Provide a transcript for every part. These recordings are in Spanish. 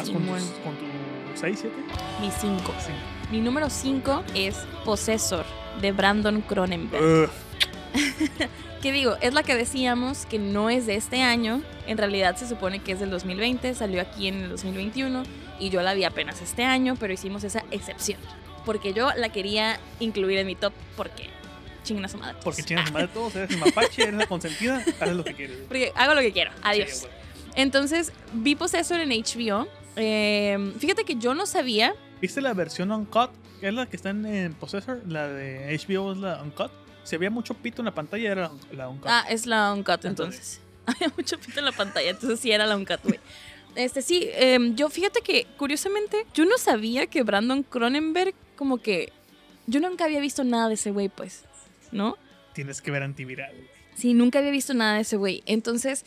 ¿Vas sí, con, bueno, tus, con tu 6, 7? mi 5. Sí. Mi número 5 es Possessor de Brandon Cronenberg. Que digo, es la que decíamos que no es de este año. En realidad se supone que es del 2020, salió aquí en el 2021 y yo la vi apenas este año, pero hicimos esa excepción. Porque yo la quería incluir en mi top porque chinguen a su madre. Porque chingas tu madre todos, eres el mapache, eres la consentida, haces lo que quieres. Porque hago lo que quiero. Adiós. Sí. Entonces, vi Possessor en HBO. Eh, fíjate que yo no sabía. ¿Viste la versión Uncut? Que es la que está en, en Possessor. La de HBO es la Uncut. Se veía mucho pito en la pantalla, era la Uncut. Ah, es la Uncut Entonces. entonces. Había mucho pito en la pantalla, entonces sí era la Uncut, güey. Este sí, em, yo fíjate que curiosamente yo no sabía que Brandon Cronenberg como que yo nunca había visto nada de ese güey, pues, ¿no? Tienes que ver antiviral. güey. Sí, nunca había visto nada de ese güey. Entonces,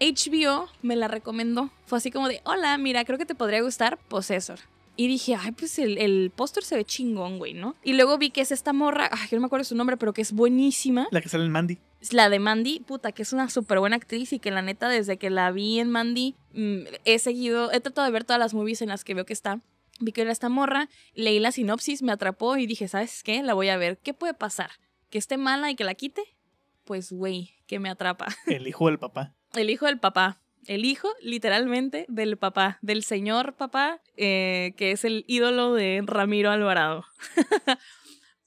HBO me la recomendó. Fue así como de, hola, mira, creo que te podría gustar Possessor. Y dije, ay, pues el, el póster se ve chingón, güey, ¿no? Y luego vi que es esta morra, ay, yo no me acuerdo su nombre, pero que es buenísima. La que sale en Mandy. Es la de Mandy, puta, que es una súper buena actriz y que la neta, desde que la vi en Mandy, mm, he seguido, he tratado de ver todas las movies en las que veo que está. Vi que era esta morra, leí la sinopsis, me atrapó y dije, ¿sabes qué? La voy a ver. ¿Qué puede pasar? ¿Que esté mala y que la quite? Pues, güey, que me atrapa. El hijo del papá. El hijo del papá. El hijo, literalmente, del papá, del señor papá, eh, que es el ídolo de Ramiro Alvarado.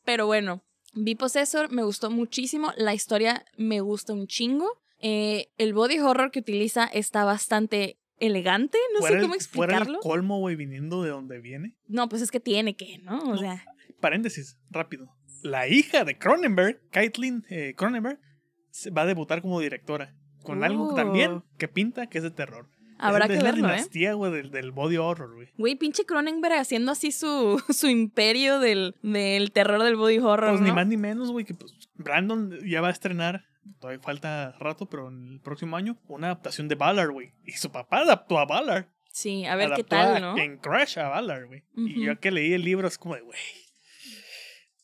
Pero bueno, vi Possessor, me gustó muchísimo. La historia me gusta un chingo. Eh, el body horror que utiliza está bastante elegante, no sé Fuera el- cómo fuera el explicarlo. colmo, güey, viniendo de donde viene. No, pues es que tiene que, ¿no? O No. sea, Paréntesis, rápido. La hija de Cronenberg, Caitlin eh, Cronenberg, va a debutar como directora. Con algo también que pinta que es de terror. habrá es, que es verlo, la ¿eh? dinastía, güey, del, del body horror, güey. Güey, pinche Cronenberg haciendo así su, su imperio del, del terror del body horror. Pues ni más ni menos, güey, que pues Brandon ya va a estrenar, todavía falta rato, pero en el próximo año, una adaptación de Ballard, güey. Y su papá adaptó a Ballard. Sí, a ver qué a- tal, ¿no? En Crash a Ballard, güey. Y yo que leí el libro es como de, güey.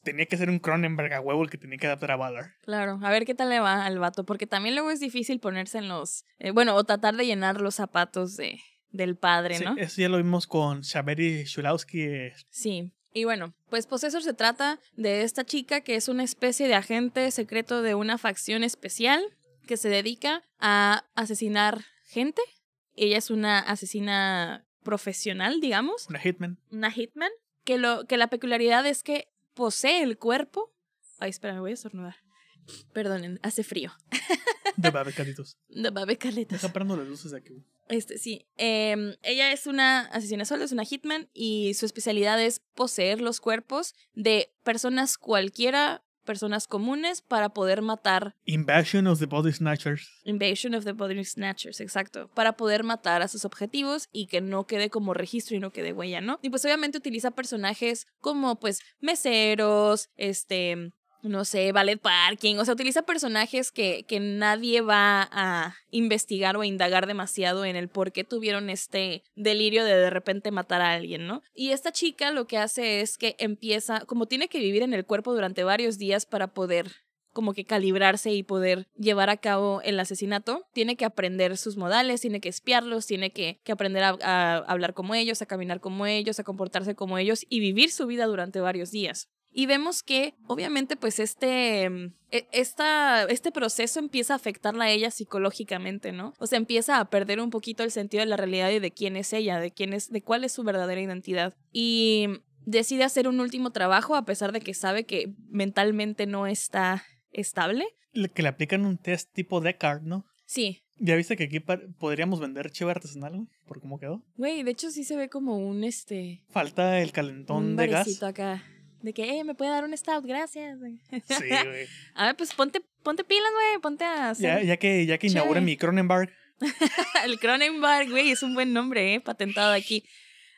Tenía que ser un Cronenberg a huevo el que tenía que adaptar a Ballard. Claro, a ver qué tal le va al vato, porque también luego es difícil ponerse en los, eh, bueno, o tratar de llenar los zapatos de, del padre, Sí, ¿no? eso ya lo vimos con Shaberi Shulowski. eh, Sí. Y bueno, pues Possessor se trata de esta chica que es una especie de agente secreto de una facción especial que se dedica a asesinar gente. Ella es una asesina profesional, digamos, Una Hitman. una hitman, que, lo, que la peculiaridad es que posee el cuerpo. Ay, espera, me voy a estornudar. Perdonen, hace frío. De Babecaditos. No, va a haber caletas. Deja parando las luces de aquí. Este, sí. Em, ella es una asesina sola, es una hitman y su especialidad es poseer los cuerpos de personas cualquiera, personas comunes, para poder matar. Invasion of the Body Snatchers. Invasion of the Body Snatchers, exacto. Para poder matar a sus objetivos y que no quede como registro y no quede huella, ¿no? Y pues obviamente utiliza personajes como pues meseros, este, no sé, ballet parking, o sea, utiliza personajes que, que nadie va a investigar o a indagar demasiado en el por qué tuvieron este delirio de de repente matar a alguien, ¿no? Y esta chica lo que hace es que empieza, como tiene que vivir en el cuerpo durante varios días para poder como que calibrarse y poder llevar a cabo el asesinato, tiene que aprender sus modales, tiene que espiarlos, tiene que, que aprender a, a hablar como ellos, a caminar como ellos, a comportarse como ellos y vivir su vida durante varios días. Y vemos que, obviamente, pues este, mm, e- esta, este proceso empieza a afectarla a ella psicológicamente, ¿no? O sea, empieza a perder un poquito el sentido de la realidad y de quién es ella, de quién es, de cuál es su verdadera identidad. Y decide hacer un último trabajo a pesar de que sabe que mentalmente no está estable. Le- Que le aplican un test tipo Descartes, ¿no? Sí. ¿Ya viste que aquí podríamos vender chiva artesanal, güey? ¿Por cómo quedó? Güey, de hecho sí se ve como un este Falta el calentón un de gas. acá. De que, eh, me puede dar un stout, gracias. Sí, güey. A ver, pues ponte, ponte pilas, güey, ponte a hacer Ya, ya que, ya que inaugure Chévere. mi Cronenberg, el Cronenberg, güey, es un buen nombre, eh, patentado aquí,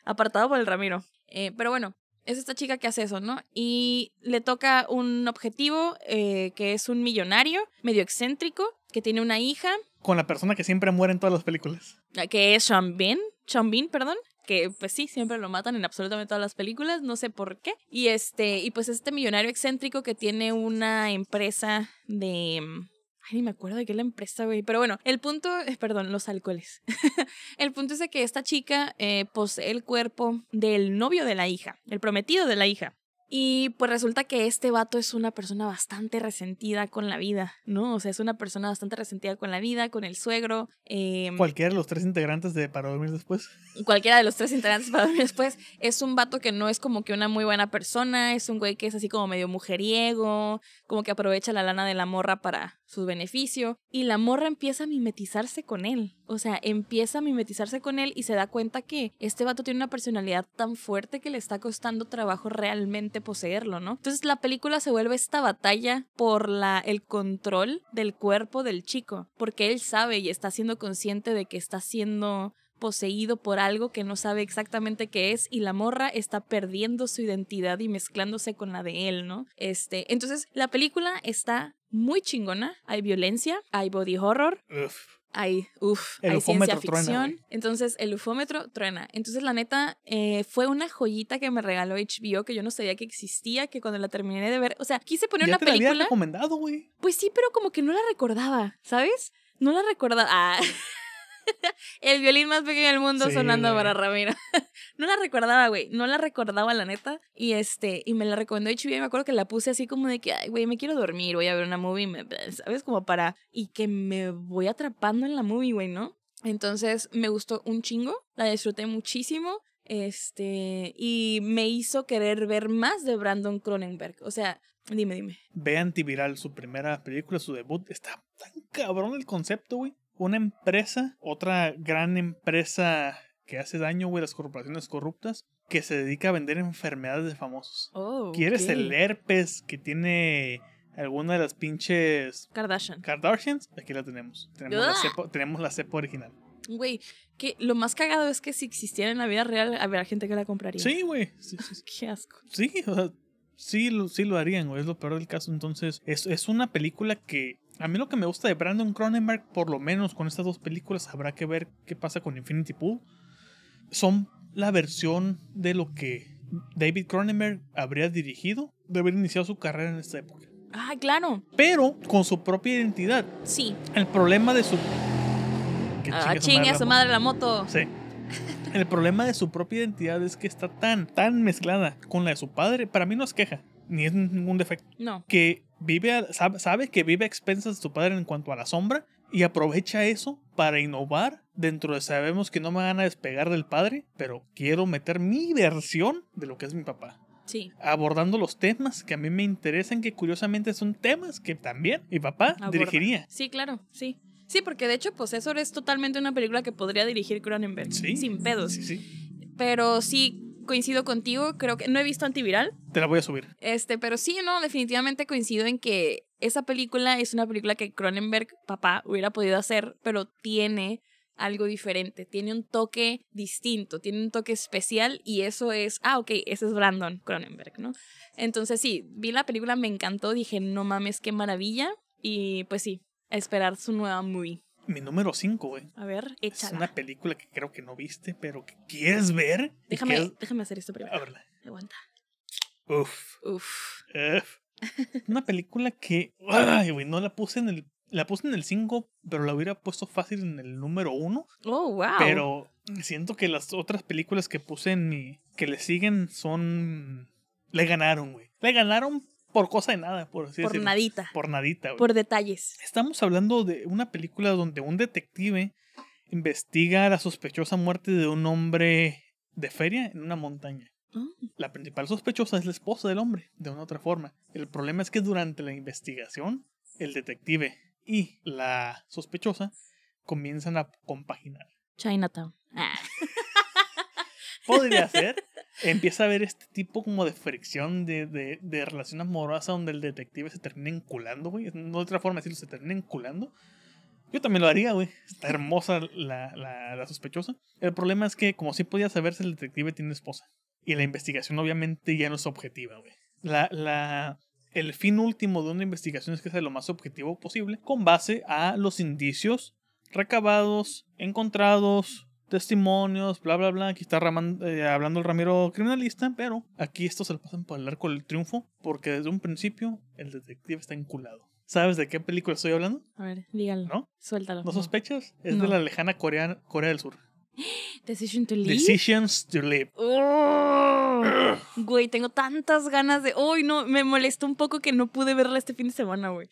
apartado por el Ramiro. Eh, pero bueno, es esta chica que hace eso, ¿no? Y le toca un objetivo eh, que es un millonario, medio excéntrico, que tiene una hija, Con la persona que siempre muere en todas las películas. que es Sean Bean, Sean Bean, perdón, que pues sí, siempre lo matan en absolutamente todas las películas, no sé por qué. Y este, y pues este millonario excéntrico que tiene una empresa de... mm, Ay, ni me acuerdo de qué es la empresa, güey. Pero bueno, el punto, eh, perdón, los alcoholes. el punto es de que esta chica eh, posee el cuerpo del novio de la hija, el prometido de la hija. Y pues resulta que este vato es una persona bastante resentida con la vida, ¿no? O sea, es una persona bastante resentida con la vida, con el suegro. em, Cualquiera de los tres integrantes de Para Dormir Después. cualquiera de los tres integrantes para dormir después, es un vato que no es como que una muy buena persona, es un güey que es así como medio mujeriego, como que aprovecha la lana de la morra para su beneficio, y la morra empieza a mimetizarse con él, o sea, empieza a mimetizarse con él y se da cuenta que este vato tiene una personalidad tan fuerte que le está costando trabajo realmente poseerlo, ¿no? Entonces la película se vuelve esta batalla por la, el control del cuerpo del chico, porque él sabe y está siendo consciente de que está siendo poseído por algo que no sabe exactamente qué es y la morra está perdiendo su identidad y mezclándose con la de él, ¿no? Este, entonces la película está muy chingona, hay violencia, hay body horror, Uf. hay, uf, El hay ciencia truena, ficción. Entonces, el ufómetro truena. Entonces, la neta, eh, fue una joyita que me regaló HBO que yo no sabía que existía, que cuando la terminé de ver, o sea, quise poner Ya una te la había película. recomendado, güey. Pues sí, pero como que no la recordaba, ¿sabes? No la recordaba. Ah. El violín más pequeño del mundo Sí, sonando güey. para Ramiro. no la recordaba, güey. No la recordaba, la neta. Y este, y me la recomendó HBO y me acuerdo que la puse así como de que, ay, güey, me quiero dormir, voy a ver una movie, me- ¿sabes? Como para. Y que me voy atrapando en la movie, güey, ¿no? Entonces me gustó un chingo, la disfruté muchísimo. Este, y me hizo querer ver más de Brandon Cronenberg. O sea, dime, dime. Ve Antiviral, su primera película, su debut. Está tan cabrón el concepto, güey. Una empresa, otra gran empresa que hace daño, güey, las corporaciones corruptas, que se dedica a vender enfermedades de famosos. Oh, ¿Quieres el herpes que tiene alguna de las pinches Kardashian. Kardashians? Aquí la tenemos. Tenemos, la Ugh. cepa, tenemos la cepa original. Güey, que lo más cagado es que si existiera en la vida real, habría gente que la compraría. Sí, güey. Sí, sí, sí. Qué asco. Sí, o sea, sí, lo, sí lo harían, güey. Es lo peor del caso. Entonces, es, es una película que. A mí lo que me gusta de Brandon Cronenberg, por lo menos con estas dos películas, habrá que ver qué pasa con Infinity Pool. Son la versión de lo que David Cronenberg habría dirigido de haber iniciado su carrera en esta época. Ah, claro. Pero con su propia identidad. Sí. El problema de su. Que Ah, chingue a su madre la moto. Sí. El problema de su propia identidad es que está tan, tan mezclada con la de su padre. Para mí no es queja, ni es ningún defecto. No. Que vive, a- sabe, sabe que vive a expensas de su padre en cuanto a la sombra y aprovecha eso para innovar dentro de sabemos que no me van a despegar del padre, pero quiero meter mi versión de lo que es mi papá. Sí. Abordando los temas que a mí me interesan, que curiosamente son temas que también mi papá Aborda. dirigiría. Sí, claro. Sí. Sí, porque de hecho, Possessor es totalmente una película que podría dirigir Cronenberg. Sí. Sin pedos. Sí, sí. Pero sí coincido contigo. Creo que no he visto Antiviral. Te la voy a subir. Este, pero sí, no, definitivamente coincido en que esa película es una película que Cronenberg, papá, hubiera podido hacer, pero tiene algo diferente, tiene un toque distinto, tiene un toque especial y eso es, ah, ok, ese es Brandon Cronenberg, ¿no? Entonces sí, vi la película, me encantó, dije, no mames, qué maravilla y pues sí, a esperar su nueva movie. Mi número 5, güey. A ver, Es échala. una película que creo que no viste, pero que quieres ver. Déjame, que es- déjame hacer esto A primero. verla. Aguanta. Uf. Uf. uf. Una película que. Ay, güey, no la puse en el. La puse en el 5, pero la hubiera puesto fácil en el número 1. Oh, wow. Pero siento que las otras películas que puse en mi. que le siguen son. Le ganaron, güey. Le ganaron por cosa de nada, por así por decirlo. nadita, Por nadita, güey. por detalles. Estamos hablando de una película donde un detective investiga la sospechosa muerte de un hombre de feria en una montaña. Oh. La principal sospechosa es la esposa del hombre, de una u otra forma. El problema es que durante la investigación, el detective y la sospechosa comienzan a compaginar. Chinatown. Ah. Podría ser. Empieza a haber este tipo como de fricción de, de, de relación amorosa donde el detective se termina enculando, güey. No otra forma de decirlo, se termina enculando. Yo también lo haría, güey. Está hermosa la, la, la sospechosa. El problema es que, como sí podía saberse, el detective tiene esposa. Y la investigación obviamente ya no es objetiva, güey. La, la el fin último de una investigación es que sea lo más objetivo posible con base a los indicios recabados, encontrados, testimonios, bla, bla, bla. Aquí está Raman- eh, hablando el Ramiro criminalista, pero aquí esto se lo pasan por el arco del triunfo porque desde un principio el detective está enculado. ¿Sabes de qué película estoy hablando? A ver, dígalo. ¿No? Suéltalo. ¿No sospechas? Es No. de la lejana Corea, Corea del Sur. Decision to leave. Decisions to Live. Oh, güey, tengo tantas ganas de. Uy, no, me molestó un poco que no pude verla este fin de semana, güey.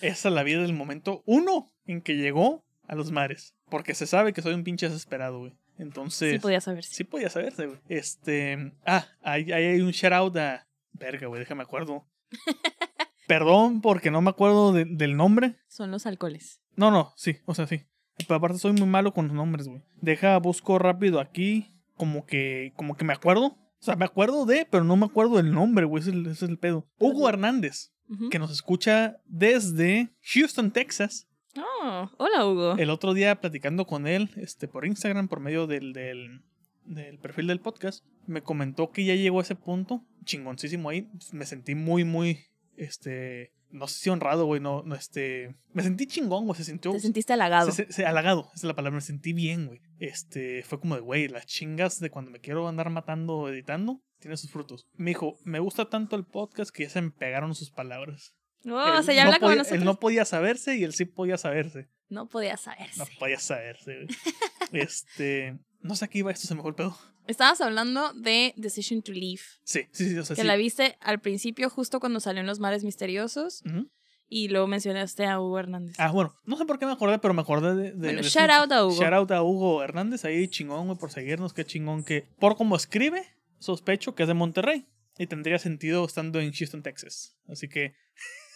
Esa es la vida del momento uno en que llegó a los mares. Porque se sabe que soy un pinche desesperado, güey. Entonces. Sí, podía saberse. Sí podía saberse, güey. Este. Ah, ahí, ahí hay un shout out a. Verga, güey, déjame acuerdo. Perdón porque no me acuerdo de- del nombre. Son los alcoholes. No, no, sí, o sea, sí. Pero aparte soy muy malo con los nombres, güey. Deja, busco rápido aquí. Como que. Como que me acuerdo. O sea, me acuerdo de, pero no me acuerdo del nombre, güey. Ese es el, ese es el pedo. Hugo Hernández, que nos escucha desde Houston, Texas. Oh, hola, Hugo. El otro día platicando con él, este, por Instagram, por medio del, del, del perfil del podcast, me comentó que ya llegó a ese punto, chingoncísimo ahí. Me sentí muy, muy, este, no sé si honrado, güey, no, no, este, me sentí chingón, güey, se sintió. Te sentiste halagado. se- se- se- halagado, esa es la palabra, me sentí bien, güey. Este, fue como de, güey, las chingas de cuando me quiero andar matando o editando, tiene sus frutos. Me dijo, me gusta tanto el podcast que ya se me pegaron sus palabras. Oh, Él no como podía-. Él no podía saberse y él sí podía saberse. No podía saberse. No podía saberse, este. No sé a qué iba esto, se me fue el pedo. Estabas hablando de Decision to Leave. Sí, sí, sí, o sea, Que sí. la viste al principio, justo cuando salió en Los Mares Misteriosos. Y luego mencionaste a Hugo Hernández. Ah, bueno, no sé por qué me acordé, pero me acordé de. de- Bueno, de- shout out a Hugo. Shout out a Hugo Hernández, ahí chingón, güey, por seguirnos, qué chingón que. Por cómo escribe, sospecho que es de Monterrey. Y tendría sentido estando en Houston, Texas. Así que.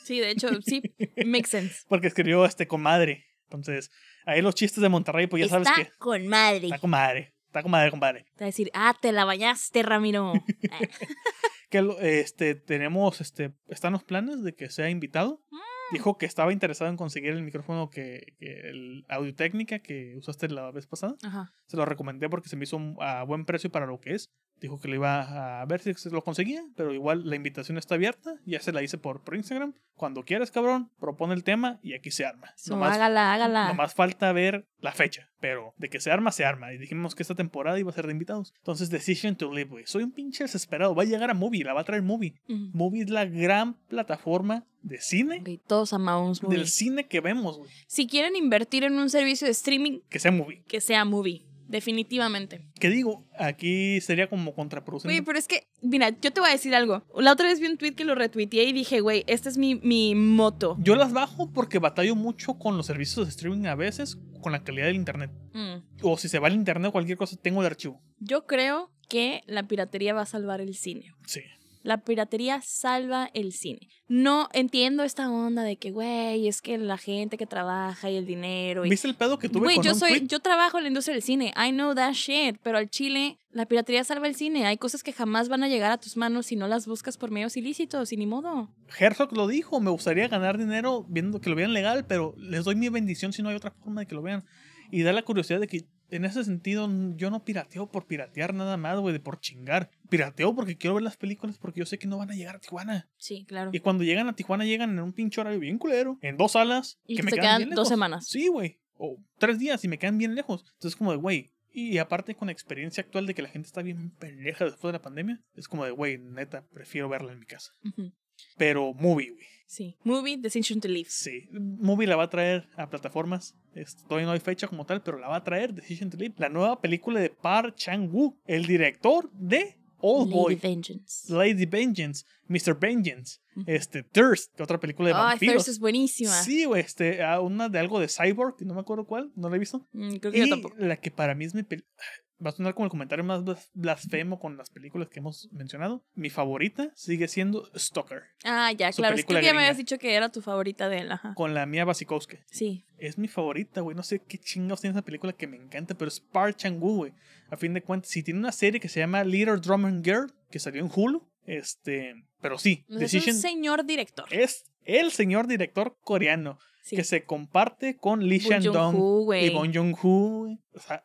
Sí, de hecho, sí, makes sense. Porque escribió este comadre. Entonces, ahí los chistes de Monterrey, pues ya sabes Está que. con madre. Está comadre. Está comadre, compadre. Te va a decir, ah, te la bañaste, Ramiro. Que este tenemos este están los planes de que sea invitado dijo que estaba interesado en conseguir el micrófono que, que el audio técnica que usaste la vez pasada Ajá. se lo recomendé porque se me hizo un- a buen precio para lo que es dijo que le iba a ver si se lo conseguía pero igual la invitación está abierta ya se la hice por, por Instagram cuando quieras cabrón propone el tema y aquí se arma Nomás- hágala, hágala. Nomás falta ver la fecha, pero de que se arma, se arma. Y dijimos que esta temporada iba a ser de invitados. Entonces, Decision to Live, güey. Soy un pinche desesperado. Va a llegar a Movie, la va a traer Movie. Movie es la gran plataforma de cine, Ok, todos amamos movie. del cine que vemos, güey. Si quieren invertir en un servicio de streaming, Que sea Movie. que sea movie. Definitivamente. Que digo, aquí sería como contraproducente. Güey, pero es que, mira, yo te voy a decir algo. La otra vez vi un tweet que lo retuiteé y dije, güey, este es mi, mi moto. Yo las bajo porque batallo mucho con los servicios de streaming a veces, con la calidad del internet. Mm. O si se va el internet o cualquier cosa, tengo el archivo. Yo creo que la piratería va a salvar el cine. Sí. La piratería salva el cine. No entiendo esta onda de que, güey, es que la gente que trabaja y el dinero. Y... ¿Viste el pedo que tuve Güey, con yo soy, tweet? yo trabajo en la industria del cine. I know that shit. Pero al chile, la piratería salva el cine. Hay cosas que jamás van a llegar a tus manos si no las buscas por medios ilícitos y ni modo. Herzog lo dijo, me gustaría ganar dinero viendo que lo vean legal, pero les doy mi bendición si no hay otra forma de que lo vean. Y da la curiosidad de que en ese sentido yo no pirateo por piratear nada más, güey, de por chingar. Pirateo porque quiero ver las películas porque yo sé que no van a llegar a Tijuana. Sí, claro. Y cuando llegan a Tijuana llegan en un pinche horario bien culero, en dos salas, Y que te me quedan quedan bien dos semanas. Sí, güey. O tres días y me quedan bien lejos. Entonces como de, güey. Y aparte con la experiencia actual de que la gente está bien pendeja después de la pandemia, es como de, güey, neta, prefiero verla en mi casa. Pero movie, güey. Sí. Movie Decision to Leave. Sí, Movie la va a traer a plataformas. Todavía no hay fecha como tal, pero la va a traer Decision to Live. La nueva película de Park Chan-wook, el director de Old Lady Boy, Vengeance. Lady Vengeance, Mr. Vengeance, este, Thirst, que otra película de Ay, vampiros. Thirst es buenísima. Sí, güey, este, una de algo de Cyborg, que no me acuerdo cuál, no la he visto. Mm, creo que Y yo tampoco. la que para mí es mi pel- va a sonar como el comentario más blas- blasfemo con las películas que hemos mencionado. Mi favorita sigue siendo Stalker, Ah, ya, claro. Es que ya me habías dicho que era tu favorita de él. Ajá. con la Mia Wasikowska. Sí. Es mi favorita, güey. No sé qué chingados tiene esa película que me encanta, pero es Park Chan-wook, güey. A fin de cuentas, si tiene una serie que se llama Little Drum and Girl, que salió en Hulu, este, pero sí, es Decision un señor director. es el señor director coreano Sí. que se comparte con Lee Shan-dong Joon-ho, y. Bong Joon-ho. O sea,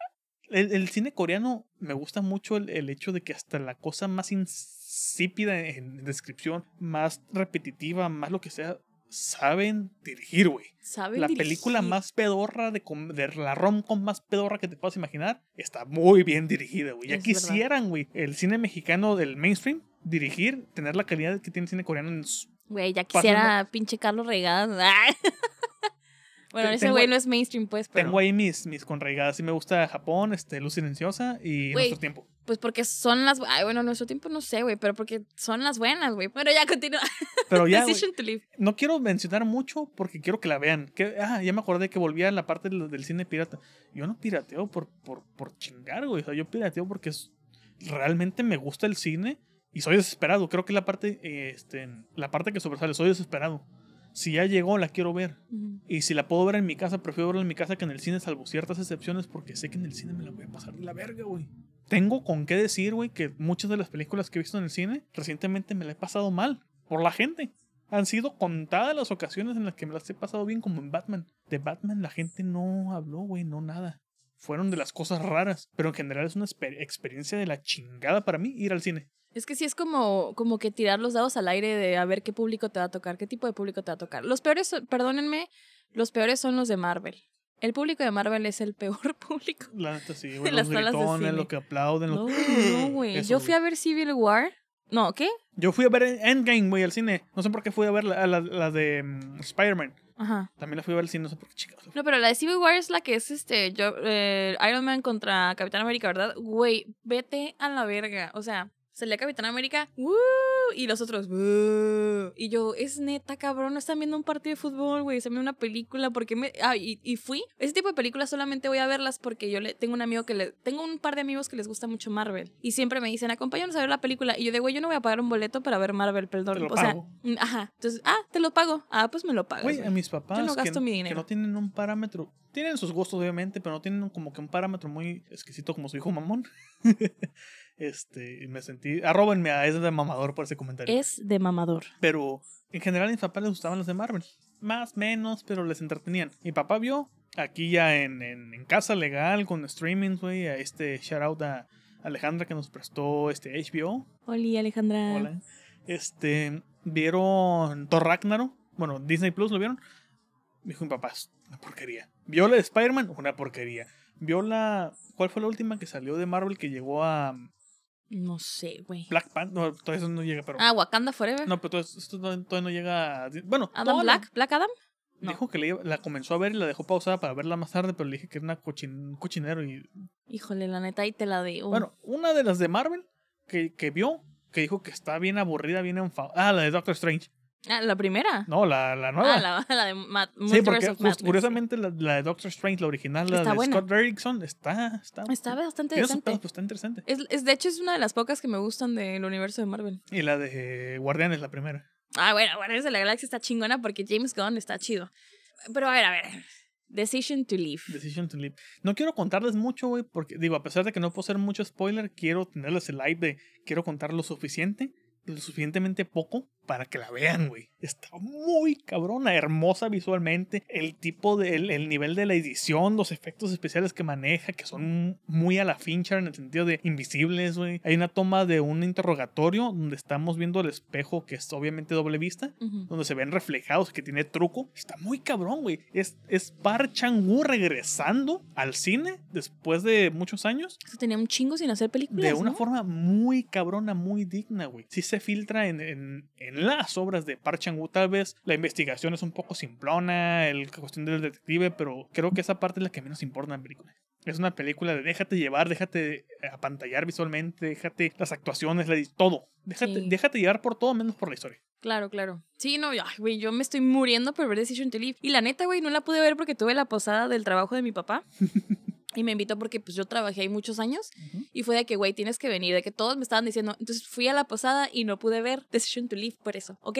el, el cine coreano me gusta mucho el, el hecho de que hasta la cosa más insípida en descripción, más repetitiva, más lo que sea, saben dirigir, güey. ¿Saben La película más pedorra de, com- de la rom-com más pedorra que te puedas imaginar está muy bien dirigida, güey. Ya Es quisieran, güey, el cine mexicano del mainstream dirigir, tener la calidad que tiene el cine coreano en su- Güey, ya quisiera pinche Carlos Regadas. Bueno, ese tengo- güey no es mainstream, pues, pero. Tengo ahí mis, mis conreigadas. Sí me gusta Japón, este, Luz Silenciosa y. Nuestro Tiempo. Pues porque son las. Ay, bueno, nuestro tiempo no sé, güey, pero porque son las buenas, güey. Bueno, ya continúa. Pero ya, Decision to Live. no quiero mencionar mucho porque quiero que la vean. Que, ah, ya me acordé que volvía a la parte del, del cine pirata. Yo no pirateo por, por, por chingar, güey. O sea, yo pirateo porque es- realmente me gusta el cine y soy desesperado. Creo que la parte, eh, este, la parte que sobresale, soy desesperado. Si ya llegó, la quiero ver. Y si la puedo ver en mi casa, prefiero verla en mi casa que en el cine, salvo ciertas excepciones, porque sé que en el cine me la voy a pasar de la verga, güey. Tengo con qué decir, güey, que muchas de las películas que he visto en el cine, recientemente me la he pasado mal. Por la gente. Han sido contadas las ocasiones en las que me las he pasado bien, como en Batman. De Batman la gente no habló, güey, no nada. Fueron de las cosas raras. Pero en general es una exper- experiencia de la chingada para mí ir al cine. Es que sí es como, como que tirar los dados al aire de a ver qué público te va a tocar, qué tipo de público te va a tocar. Los peores, son- perdónenme, los peores son los de Marvel. El público de Marvel es el peor público. La neta sí, güey. Los gritones, lo que aplauden. No, Lo... no, güey. Yo fui a ver Civil War. No, ¿qué? Yo fui a ver Endgame, güey, al cine. No sé por qué fui a ver la, la, la de mm, Spider-Man. Ajá. También la fui a ver al cine, no sé por qué chicos. No, pero la de Civil War es la que es este yo, eh, Iron Man contra Capitán América, ¿verdad? Güey, vete a la verga. O sea, salía Capitán América, ¡woo! Y los otros. Y yo, es neta, cabrón, no están viendo un partido de fútbol, güey, están viendo una película, porque me. Ah, y, y fui. Ese tipo de películas solamente voy a verlas porque yo le tengo un amigo que le. Tengo un par de amigos que les gusta mucho Marvel. Y siempre me dicen, acompáñanos a ver la película. Y yo de, güey, yo no voy a pagar un boleto para ver Marvel, perdón. O sea, pago. mm, ajá. Entonces, ah, te lo pago. Ah, pues me lo pagas. Güey, a mis papás no que, gasto mi que dinero. no tienen un parámetro. Tienen sus gustos, obviamente, pero no tienen como que un parámetro muy exquisito como su hijo mamón. este, me sentí. Arróbenme a ese de mamador por ese comentario. Es de mamador. Pero en general a mis papás les gustaban los de Marvel. Más, menos, pero les entretenían. Mi papá vio aquí ya en, en, en casa legal con streamings, güey, a este shout out a Alejandra que nos prestó este HBO. Oli, Alejandra. Hola. Este, vieron Thor Ragnarok. Bueno, Disney Plus lo vieron. Dijo mi papá, "Es una porquería. Vio la de Spider-Man, una porquería. Vio la. ¿Cuál fue la última que salió de Marvel que llegó a No sé, güey. Black Panther? No, todavía eso no llega, pero. Ah, Wakanda Forever. No, pero todo esto, todavía no llega a. Bueno, Adam la- Black. Black Adam. no. Dijo que le la comenzó a ver y la dejó pausada para verla más tarde, pero le dije que era una cochin- un cochinero. Y Híjole, la neta, ahí te la de. bueno, una de las de Marvel que, que vio, que dijo que está bien aburrida, bien enfadada. Ah, la de Doctor Strange. Ah, la primera. No, la, la nueva. Ah, la, la de Matt. Sí, porque just- curiosamente la, la de Doctor Strange, la original, la Está de buena. Scott Derrickson, está, está, Está bastante pedos, pues está interesante. Es, es- de hecho, es una de las pocas que me gustan del universo de Marvel. Y la de Guardianes, la primera. Ah, bueno, Guardianes de la Galaxia está chingona porque James Gunn está chido. Pero a ver, a ver. Decision to Leave. Decision to Live. No quiero contarles mucho, güey, porque digo, a pesar de que no puedo hacer mucho spoiler, quiero tenerles el live de quiero contar lo suficiente, lo suficientemente poco para que la vean, güey. Está muy cabrona, hermosa visualmente, el tipo de el, el nivel de la edición, los efectos especiales que maneja, que son muy a la Fincher en el sentido de invisibles, güey. Hay una toma de un interrogatorio donde estamos viendo el espejo que es obviamente doble vista donde se ven reflejados, que tiene truco. Está muy cabrón, güey. Es, es Park Chan-wook regresando al cine después de muchos años que tenía un chingo sin hacer películas. de una ¿no? forma muy cabrona, muy digna, güey. Sí se filtra en, en, en las obras de Park. Tal vez la investigación es un poco simplona, el, la cuestión del detective, pero creo que esa parte es la que menos importa en la película. Es una película de déjate llevar, déjate apantallar visualmente, déjate las actuaciones, la, todo. Déjate, Sí. déjate llevar por todo menos por la historia. Claro, claro. Sí, no, güey, yo me estoy muriendo por ver Decision to Leave. Y la neta, güey, no la pude ver porque tuve la posada del trabajo de mi papá. y me invitó porque pues yo trabajé ahí muchos años. Y fue de que, güey, tienes que venir. De que todos me estaban diciendo. Entonces fui a la posada y no pude ver Decision to Leave por eso, ¿ok?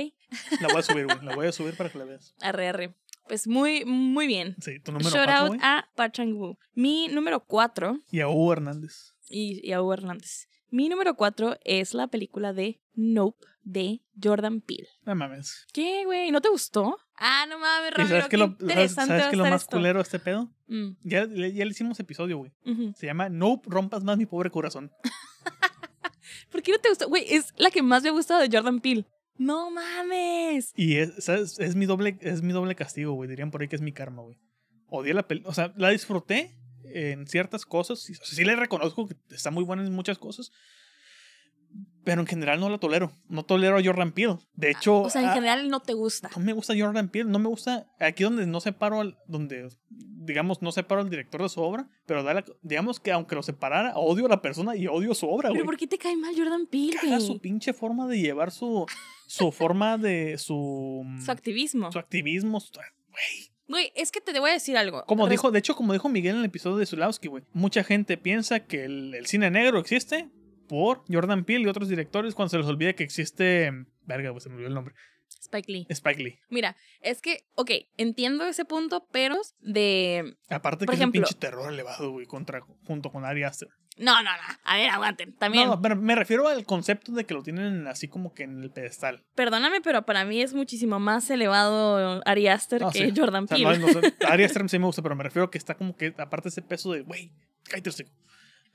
La voy a subir, güey. La voy a subir para que la veas. Arre, arre. Pues muy, muy bien. Sí, tu número Shout 4, out a Park Chan-wook. Mi número 4 Y a Hugo Hernández. y, y a Hugo Hernández. Mi número 4 es la película de Nope de Jordan Peele. No mames. ¿Qué, güey? ¿No te gustó? Ah, no mames, ¿Y Ramiro, sabes qué qué lo, interesante sabes más esto. culero de este pedo? Mm, Ya, le- ya le hicimos episodio, güey. Se llama No rompas más mi pobre corazón. ¿Por qué no te gustó? Güey, es la que más me ha gustado de Jordan Peele. No mames. Y es, ¿sabes? es mi doble, es mi doble castigo, güey. Dirían por ahí que es mi karma, güey. Odié la película. O sea, la disfruté en ciertas cosas. Sí, o sea, sí le reconozco que está muy buena en muchas cosas. Pero en general no la tolero. No tolero a Jordan Peele. De hecho, O sea, en ah, general no te gusta. no me gusta Jordan Peele. No me gusta. Aquí donde no separo al. Donde, digamos, no separo al director de su obra. Pero da la- digamos que aunque lo separara, odio a la persona y odio su obra, güey. Pero ¿por qué te cae mal Jordan Peele, Caga su pinche forma de llevar su. Su forma de. Su. Su activismo. su activismo. Güey. Güey, es que te voy a decir algo. Como Res- dijo, de hecho, como dijo Miguel en el episodio de Zulawski, güey. Mucha gente piensa que el, el cine negro existe por Jordan Peele y otros directores cuando se les olvida que existe. Verga, pues se me olvidó el nombre. Spike Lee. Spike Lee. Mira, es que, ok, entiendo ese punto, pero de... Aparte Por que ejemplo- es un pinche terror elevado, güey, contra, junto con Ari Aster. No, no, no. A ver, aguanten. También. No, pero me refiero al concepto de que lo tienen así como que en el pedestal. Perdóname, pero para mí es muchísimo más elevado Ari Aster No, que sí. Jordan O sea, Peele. no, no sé, Ari Aster sí me gusta, pero me refiero a que está como que, aparte ese peso de, güey, cállate.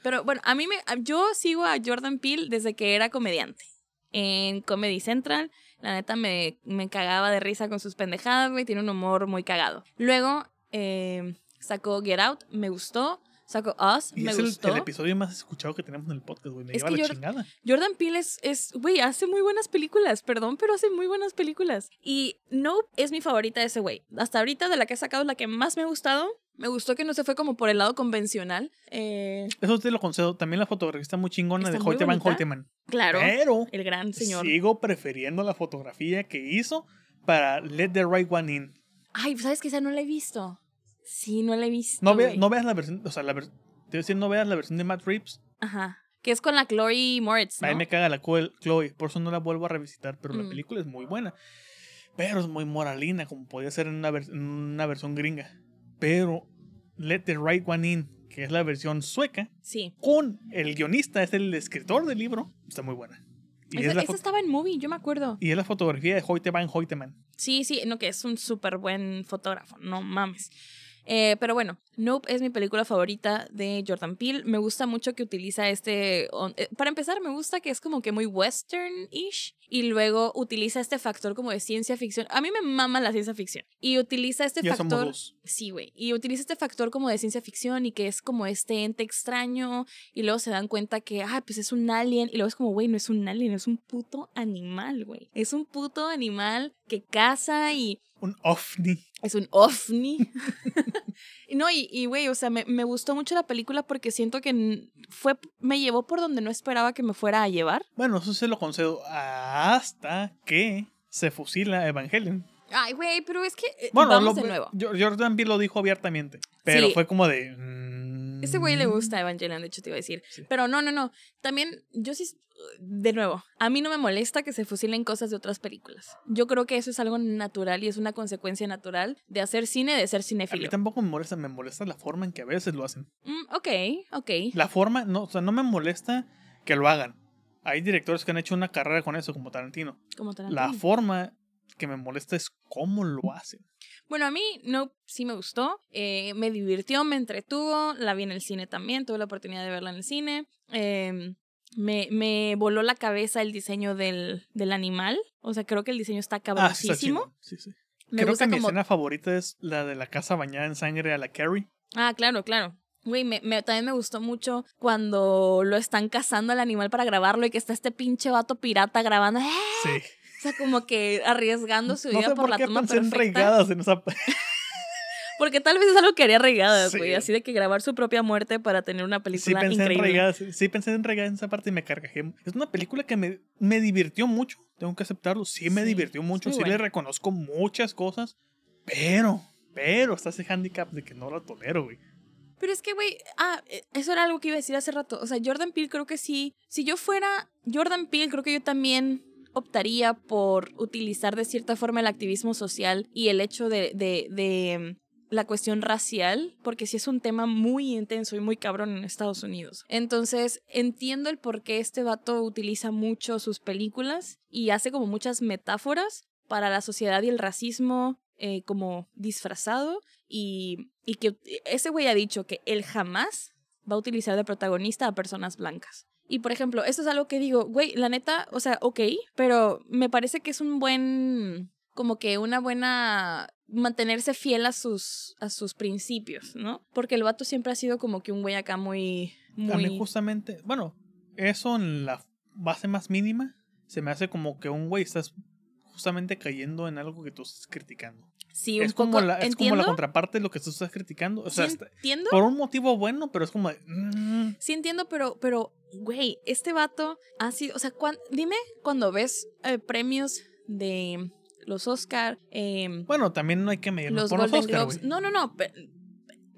Pero bueno, a mí me. Yo sigo a Jordan Peele desde que era comediante. En Comedy Central. La neta me, me cagaba de risa con sus pendejadas, güey. Tiene un humor muy cagado. Luego eh, sacó Get Out, me gustó. Sacó Us, Y me es el, gustó. el episodio más escuchado que tenemos en el podcast, güey. Me Es lleva la chingada. Jordan Peele es, es, güey, hace muy buenas películas, perdón, pero hace muy buenas películas. Y Nope es mi favorita de ese güey. Hasta ahorita de la que ha sacado es la que más me ha gustado. Me gustó que no se fue como por el lado convencional. Eh, Eso te lo concedo. También la fotografía está muy chingona Está de muy bonita. Hoyteman. claro, Pero el gran señor. sigo prefiriendo la fotografía que hizo para Let the Right One In. Ay, ¿sabes que esa no la he visto? Sí, no la he visto. No, güey. no veas la versión, o sea, la ver- te voy a decir, no veas la versión de Matt Reeves. Ajá. Que es con la Chloe Moritz, A mí ¿no? me caga la Chloe, por eso no la vuelvo a revisitar, pero la Mm. película es muy buena. Pero es muy moralina, como podía ser en una, vers- en una versión gringa. Pero Let the Right One In, que es la versión sueca, Sí. con el guionista, es el escritor del libro, está muy buena. Y, Esa, es, estaba en movie, yo me acuerdo. y es la fotografía de Hoyte Van Hoyteman. Sí, sí, no, que es un súper buen fotógrafo, no mames. Eh, pero bueno, Nope es mi película favorita de Jordan Peele. Me gusta mucho que utiliza este... eh, para empezar, me gusta que es como que muy western-ish. Y luego utiliza este factor como de ciencia ficción. A mí me mama la ciencia ficción. Y utiliza este Ya somos factor... dos. Sí, güey. Y utiliza este factor como de ciencia ficción y que es como este ente extraño. Y luego se dan cuenta que, ah, pues es un alien. Y luego es como, güey, no es un alien, es un puto animal, güey. Es un puto animal que caza y Un ovni. es un ovni. no, y, y, güey, o sea, me, me gustó mucho la película porque siento que fue, me llevó por donde no esperaba que me fuera a llevar. Bueno, eso se lo concedo hasta que se fusila Evangelion. Ay, güey, pero es que eh, Bueno, vamos lo- de nuevo. Jo- Jordan Peele lo dijo abiertamente, pero Sí. fue como de... mm, Ese güey le gusta Evangelion, de hecho te iba a decir. Sí. Pero no, no, no. También, yo sí, de nuevo, a mí no me molesta que se fusilen cosas de otras películas. Yo creo que eso es algo natural y es una consecuencia natural de hacer cine, de ser A mí tampoco me molesta, me molesta la forma en que a veces lo hacen. Mm, ok, ok. La forma, no, o sea, no me molesta que lo hagan. Hay directores que han hecho una carrera con eso, como Tarantino. Como La Tarantino. forma que me molesta es cómo lo hacen. Bueno, a mí no, sí me gustó, eh, me divirtió, me entretuvo, la vi en el cine también, tuve la oportunidad de verla en el cine. eh, me, me voló la cabeza el diseño del, del animal, o sea, creo que el diseño está Ah, sí, está cabrosísimo. chido. Sí, sí. me Creo que mi como... escena favorita es la de la casa bañada en sangre a la Carrie. Ah, claro, claro. Güey, me, me- también me gustó mucho cuando lo están cazando al animal para grabarlo y que está este pinche vato pirata grabando. ¡ah! Sí. O sea, como que arriesgando su No vida sé por por la qué toma pensé perfecta. enraigadas en esa... Porque tal vez es algo que haría regadas, Sí. güey. Así de que grabar su propia muerte para tener una Sí película pensé, en regadas, sí pensé en regadas en esa parte y me cargajé. Es una película que me, me divirtió mucho, tengo que aceptarlo. Sí me Sí, divirtió mucho, sí le reconozco muchas cosas, pero, pero está ese handicap de que no la tolero, güey. Pero es que, güey, ah, eh, eso era algo que iba a decir hace rato. O sea, Jordan Peele creo que sí. Si yo fuera Jordan Peele, creo que yo también optaría por utilizar de cierta forma el activismo social y el hecho de, de, de mm, la cuestión racial, porque sí es un tema muy intenso y muy cabrón en Estados Unidos. Entonces, entiendo el por qué este vato utiliza mucho sus películas y hace como muchas metáforas para la sociedad y el racismo eh, como disfrazado y, y que ese güey ha dicho que él jamás va a utilizar de protagonista a personas blancas. Y por ejemplo, esto es algo que digo, güey, la neta, o sea, ok, pero me parece que es un buen, como que una buena mantenerse fiel a sus, a sus principios, ¿no? Porque el vato siempre ha sido como que un güey acá muy, A mí muy... justamente, bueno, eso en la base más mínima se me hace como que un güey estás justamente cayendo en algo que tú estás criticando. Sí, un es poco, como, la, es como la contraparte de lo que tú estás criticando. O sea, sí entiendo, por un motivo bueno, pero es como mm, sí entiendo, pero, pero, güey, este vato ha sido, o sea, cuan- dime cuando ves eh, premios de los Oscar, em, Bueno, también no hay que medirlo los por los Golden Oscar, Globes. No, no, no.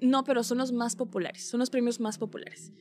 no, pero son los más populares. Son los premios más populares.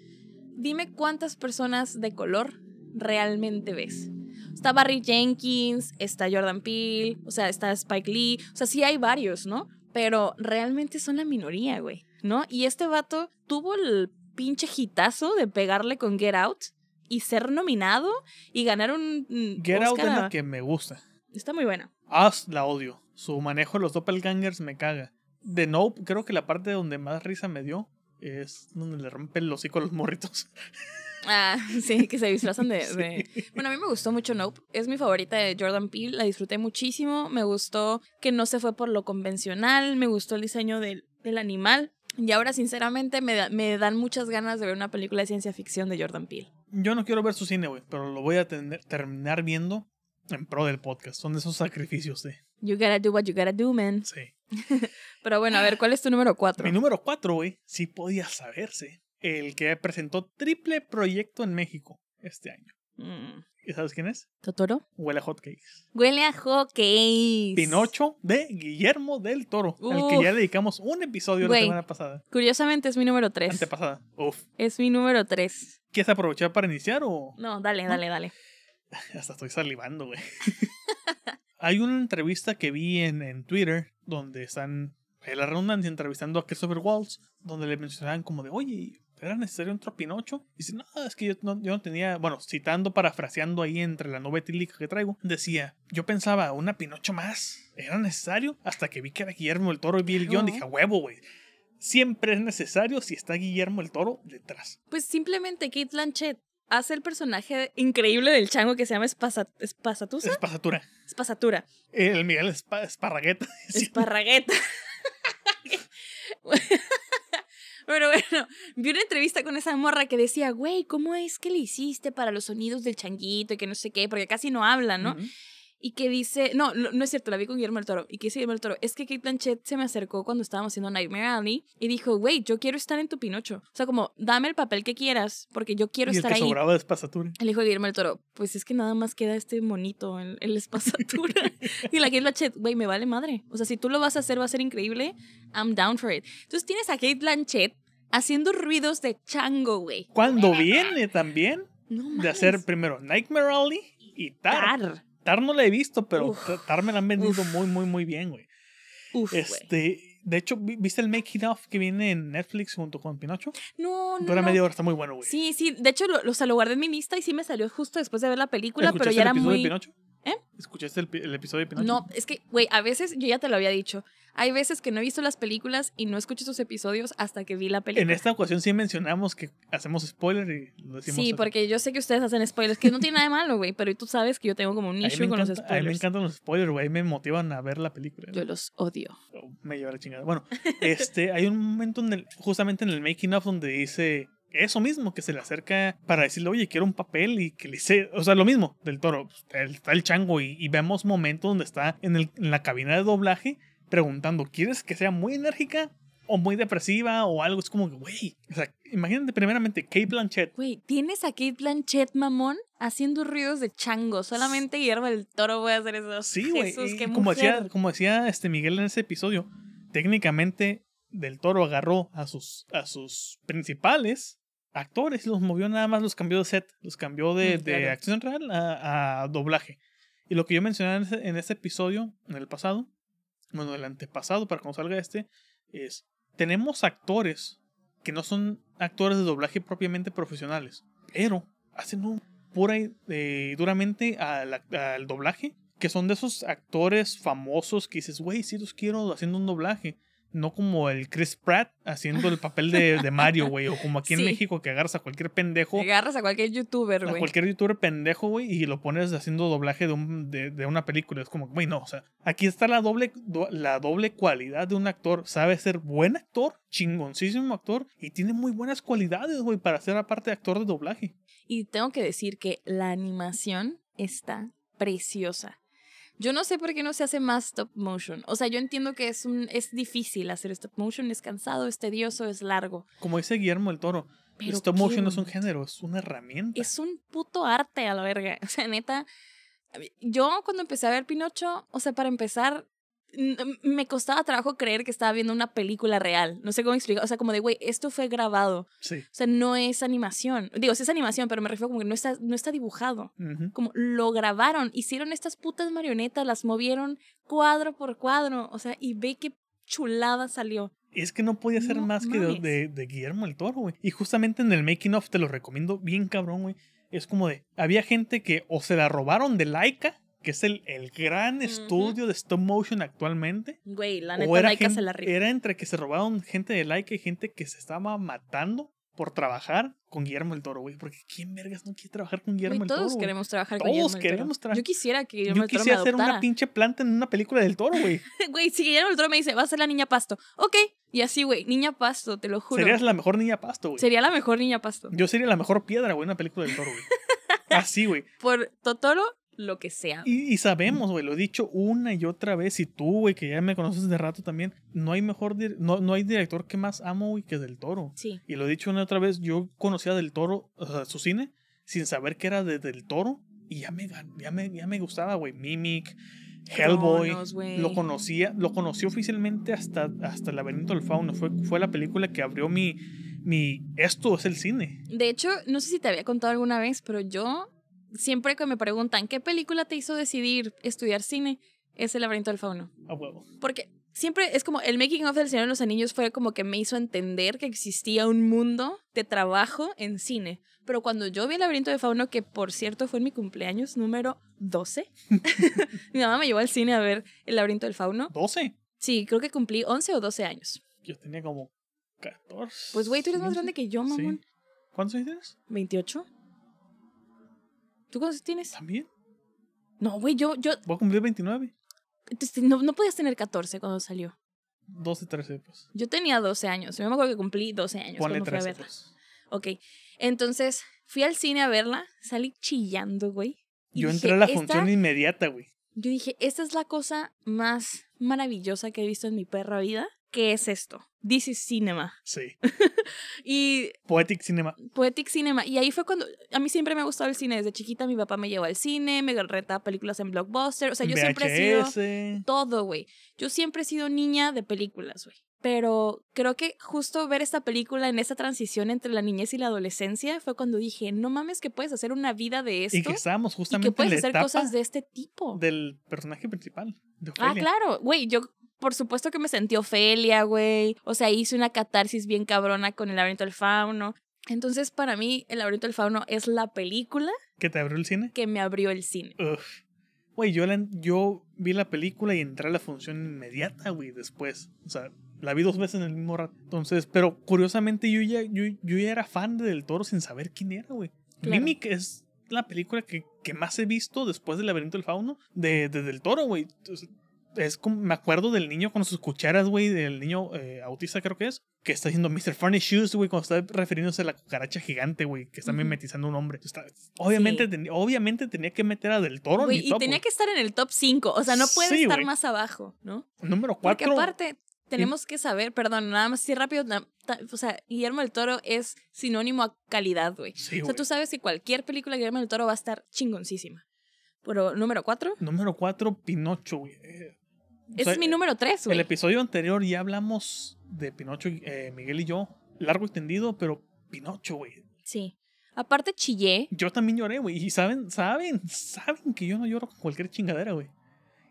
Dime cuántas personas de color realmente ves. Está Barry Jenkins, está Jordan Peele, o sea, está Spike Lee. O sea, sí hay varios, ¿no? Pero realmente son la minoría, güey, ¿no? Y este vato tuvo el pinche hitazo de pegarle con Get Out y ser nominado y ganar un mm, Get Out es la que me gusta. Está muy buena. Us la odio. Su manejo de los doppelgangers me caga. De Nope, creo que la parte donde más risa me dio es donde le rompe el hocico a los morritos. Ah, sí, que se disfrazan de, Sí. de- Bueno, a mí me gustó mucho Nope. Es mi favorita de Jordan Peele. La disfruté muchísimo. Me gustó que no se fue por lo convencional. Me gustó el diseño del, del animal. Y ahora, sinceramente, me, da- me dan muchas ganas de ver una película de ciencia ficción de Jordan Peele. Yo no quiero ver su cine, güey, pero lo voy a tener- terminar viendo en pro del podcast. Son esos sacrificios de. You gotta do what you gotta do, man. Sí. Pero bueno, a ver, ¿cuál es tu número cuatro? Mi número 4, güey, sí podía saberse. El que presentó triple proyecto en México este año. Mm, ¿Y sabes quién es? ¿Totoro? Huele a hotcakes. Huele a hockey. Pinocho de Guillermo del Toro, al que Uf. ya dedicamos un episodio la semana pasada. Curiosamente es mi número tres. Antepasada. Uf. Es mi número tres. ¿Quieres aprovechar para iniciar o...? No, dale, dale, dale. Hasta estoy salivando, güey. Hay una entrevista que vi en, en Twitter donde están, en la redundancia, entrevistando a Christopher Waltz, donde le mencionaban como de, oye, ¿era necesario otro Pinocho? Y dice, no, es que yo no, yo no tenía, bueno, citando, parafraseando ahí entre la nube etílica que traigo, decía, yo pensaba, una Pinocho más, ¿era necesario? Hasta que vi que era Guillermo el Toro y vi el guion, dije, "A huevo, güey. Siempre es necesario si está Guillermo el Toro detrás. Pues simplemente Kate Blanchett hace el personaje increíble del chango que se llama Espasa- Espasatusa. Es pasatura. Espasatura. El Miguel Espa- Esparragueta. Esparragueta. Pero bueno, vi una entrevista con esa morra que decía, güey, ¿cómo es que le hiciste para los sonidos del changuito y que no sé qué? Porque casi no habla, ¿no? Y que dice, no, no, es cierto, la vi con Guillermo del Toro. Y que dice Guillermo del Toro, es que Kate Blanchett se me acercó cuando estábamos haciendo Nightmare Alley y dijo, güey, yo quiero estar en tu Pinocho. O sea, como, dame el papel que quieras, porque yo quiero y el estar que ahí. sobraba es pasatura. El hijo de Guillermo del Toro, pues es que nada más queda este monito en la espasatura. y la Kate Blanchett, güey, me vale madre. O sea, si tú lo vas a hacer, va a ser increíble. I'm down for it. Entonces tienes a Kate Blanchett haciendo ruidos de chango, güey. Cuando viene también No de hacer primero Nightmare Alley y Tar. Tar. Tar no la he visto, pero Uf. Tar- me la han vendido Uf. muy, muy, muy bien, güey. Uf. Este, de hecho, ¿vi- ¿viste el making of que viene en Netflix junto con Pinocho? No, no. Dura no. media hora, está muy bueno, güey. Sí, sí. De hecho, lo, o sea, lo guardé en mi lista y sí me salió justo después de ver la película, pero ¿Escuchaste ya el era muy. de Pinocho? ¿Eh? ¿Escuchaste el, pi- el episodio de Pinocho? No, es que, güey, a veces, yo ya te lo había dicho, hay veces que no he visto las películas y no escucho sus episodios hasta que vi la película. En esta ocasión sí mencionamos que hacemos spoiler y lo decimos. Sí, así. porque yo sé que ustedes hacen spoilers, que no tiene nada de malo, güey, pero tú sabes que yo tengo como un issue con los encanta- a mí me spoilers. encantan los spoilers, güey. Me motivan a ver la película. Yo los odio. Oh, me lleva la chingada. Bueno, este, hay un momento en el, justamente en el making of donde dice eso mismo, que se le acerca para decirle, oye, quiero un papel y que le dice, o sea, lo mismo del toro. pues, Está el, chango y, y vemos momentos donde está en, el- en la cabina de doblaje preguntando, ¿quieres que sea muy enérgica o muy depresiva o algo? Es como que, güey, o sea, imagínate primeramente Kate Blanchett. Güey, tienes a Kate Blanchett, mamón, haciendo ruidos de chango. Solamente Guillermo del Toro puede hacer eso. Sí, güey. Como decía, como decía este Miguel en ese episodio, técnicamente Del Toro agarró a sus, a sus principales actores los movió nada más, los cambió de set, los cambió de, Mm, de claro. acción real a, a doblaje. Y lo que yo mencioné en ese, en ese episodio, en el pasado, bueno, el antepasado, para cuando salga este, es, tenemos actores que no son actores de doblaje propiamente profesionales, pero hacen un pura y eh, duramente al, al doblaje, que son de esos actores famosos que dices, güey, sí los quiero haciendo un doblaje. No como el Chris Pratt haciendo el papel de, de Mario, güey. O como aquí en Sí. México que agarras a cualquier pendejo. Agarras a cualquier youtuber, A güey. cualquier youtuber pendejo, güey, y lo pones haciendo doblaje de, un, de, de una película. Es como, güey, no, o sea, aquí está la doble, do- la doble cualidad de un actor. Sabe ser buen actor, chingoncísimo actor, y tiene muy buenas cualidades, güey, para ser aparte de actor de doblaje. Y tengo que decir que la animación está preciosa. Yo no sé por qué no se hace más stop motion. O sea, yo entiendo que es un es difícil hacer stop motion, es cansado, es tedioso, es largo. Como dice Guillermo el Toro, Pero stop motion no es un género, es una herramienta. Es un puto arte a la verga. O sea, neta. Yo cuando empecé a ver Pinocho, o sea, para empezar, me costaba trabajo creer que estaba viendo una película real. No sé cómo explicar. O sea, como de, güey, esto fue grabado. Sí. O sea, no es animación. Digo, sí es animación, pero me refiero como que no está, no está dibujado. Como lo grabaron, hicieron estas putas marionetas, las movieron cuadro por cuadro. O sea, y ve qué chulada salió. Es que no podía ser No más que de Guillermo el Toro, güey. Y justamente en el making of te lo recomiendo bien cabrón, güey. Es como de, había gente que o se la robaron de Laika, que es el, el gran Ujú. estudio de stop motion actualmente. Güey, la neta, era, Laika gen- se la rifó. era entre que se robaron gente de Laika y gente que se estaba matando por trabajar con Guillermo el Toro, güey. Porque ¿quién vergas no quiere trabajar con Guillermo Güey, el todos Toro? güey? queremos trabajar con Todos Guillermo del Toro. queremos tra- Yo quisiera que Guillermo Yo del Toro me quisiera hacer una pinche planta en una película del Toro, güey. Güey, si Guillermo del Toro me dice, va a ser la niña pasto. Ok. Y así, güey, niña pasto, te lo juro. Serías la mejor niña pasto, güey. Sería la mejor niña pasto. Yo sería la mejor piedra, güey, en una película del Toro, güey. Así, güey. Por Totoro, lo que sea. Y, y sabemos, güey, lo he dicho una y otra vez, y tú, güey, que ya me conoces de rato también, no hay mejor, no, no hay director que más amo, güey, que Del Toro. Sí. Y lo he dicho una y otra vez, yo conocía Del Toro, o sea, su cine, sin saber que era de Del Toro, y ya me, ya me, ya me gustaba, güey, Mimic, Hellboy, Cronos, lo conocía, lo conocí oficialmente hasta, hasta El laberinto del fauno, fue, fue la película que abrió mi, mi, esto es el cine. De hecho, no sé si te había contado alguna vez, pero yo siempre que me preguntan qué película te hizo decidir estudiar cine, es El laberinto del fauno. A huevo. Porque siempre es como el making of del Señor de los Anillos fue como que me hizo entender que existía un mundo de trabajo en cine. Pero cuando yo vi el laberinto de fauno, que por cierto fue en mi cumpleaños número 12, mi mamá me llevó al cine a ver el laberinto del fauno. 12. Sí, creo que cumplí 11 o 12 años. Yo tenía como 14. Pues güey, tú eres más 15. grande que yo, Sí. mamón. ¿Cuántos años tienes? 28. ¿Tú cuántos tienes? También. No, güey, yo, yo, Voy a cumplir 29. este, no, no podías tener 14 cuando salió. 12, 13, pues. Yo tenía 12 años. Yo me acuerdo que cumplí 12 años Ponle cuando fui a 13, verla. pues. Ok, entonces fui al cine a verla, salí chillando, güey. Yo dije, entré a la "Esta-" función inmediata, güey. Yo dije, esta es la cosa más maravillosa que he visto en mi perra vida. ¿Qué es esto? This is cinema. Sí. Y Poetic Cinema. Poetic Cinema. Y ahí fue cuando. A mí siempre me ha gustado el cine. Desde chiquita mi papá me llevó al cine, me retaba películas en Blockbuster. O sea, yo siempre he sido todo, güey. Yo siempre he sido niña de películas, güey. Pero creo que justo ver esta película en esa transición entre la niñez y la adolescencia fue cuando dije, no mames que puedes hacer una vida de esto Y que estábamos y justamente que puedes en la hacer etapa cosas de este tipo. del personaje principal. De Ah, claro, güey, yo por supuesto que me sentí Ofelia, güey. O sea, hice una catarsis bien cabrona con El laberinto del fauno. Entonces, para mí, El laberinto del fauno es la película Que te abrió el cine. que me abrió el cine. Uf. Güey, yo, la- yo vi la película y entré a la función inmediata, güey, después. O sea, la vi dos veces en el mismo rato. Entonces, pero curiosamente yo ya, yo, yo ya era fan de Del Toro sin saber quién era, güey. Claro. Mimic es la película que, que más he visto después del laberinto del fauno de, de Del Toro, güey. Es como, me acuerdo del niño con sus cucharas, güey, del niño eh, autista creo que es, que está diciendo Mr. Funny Shoes, güey, cuando está refiriéndose a la cucaracha gigante, güey, que está Ujú. mimetizando un hombre. Está- obviamente, Sí. ten- obviamente tenía que meter a Del Toro en Güey, mi y tenía que estar en el top 5. O sea, no puede Sí, estar más abajo, ¿no? Número Porque 4. aparte, tenemos que saber, perdón, nada más así rápido, na- ta- o sea, Guillermo del Toro es sinónimo a calidad, güey. Sí, O sea, tú sabes que cualquier película de Guillermo del Toro va a estar chingoncísima. Pero número 4, Número 4, Pinocho, güey. Eh, o ese sea, es mi número 3, El güey. episodio anterior ya hablamos de Pinocho, eh, Miguel y yo, largo y tendido, pero Pinocho, güey. Sí. Aparte chillé. Yo también lloré, güey. Y saben, saben, saben que yo no lloro con cualquier chingadera, güey.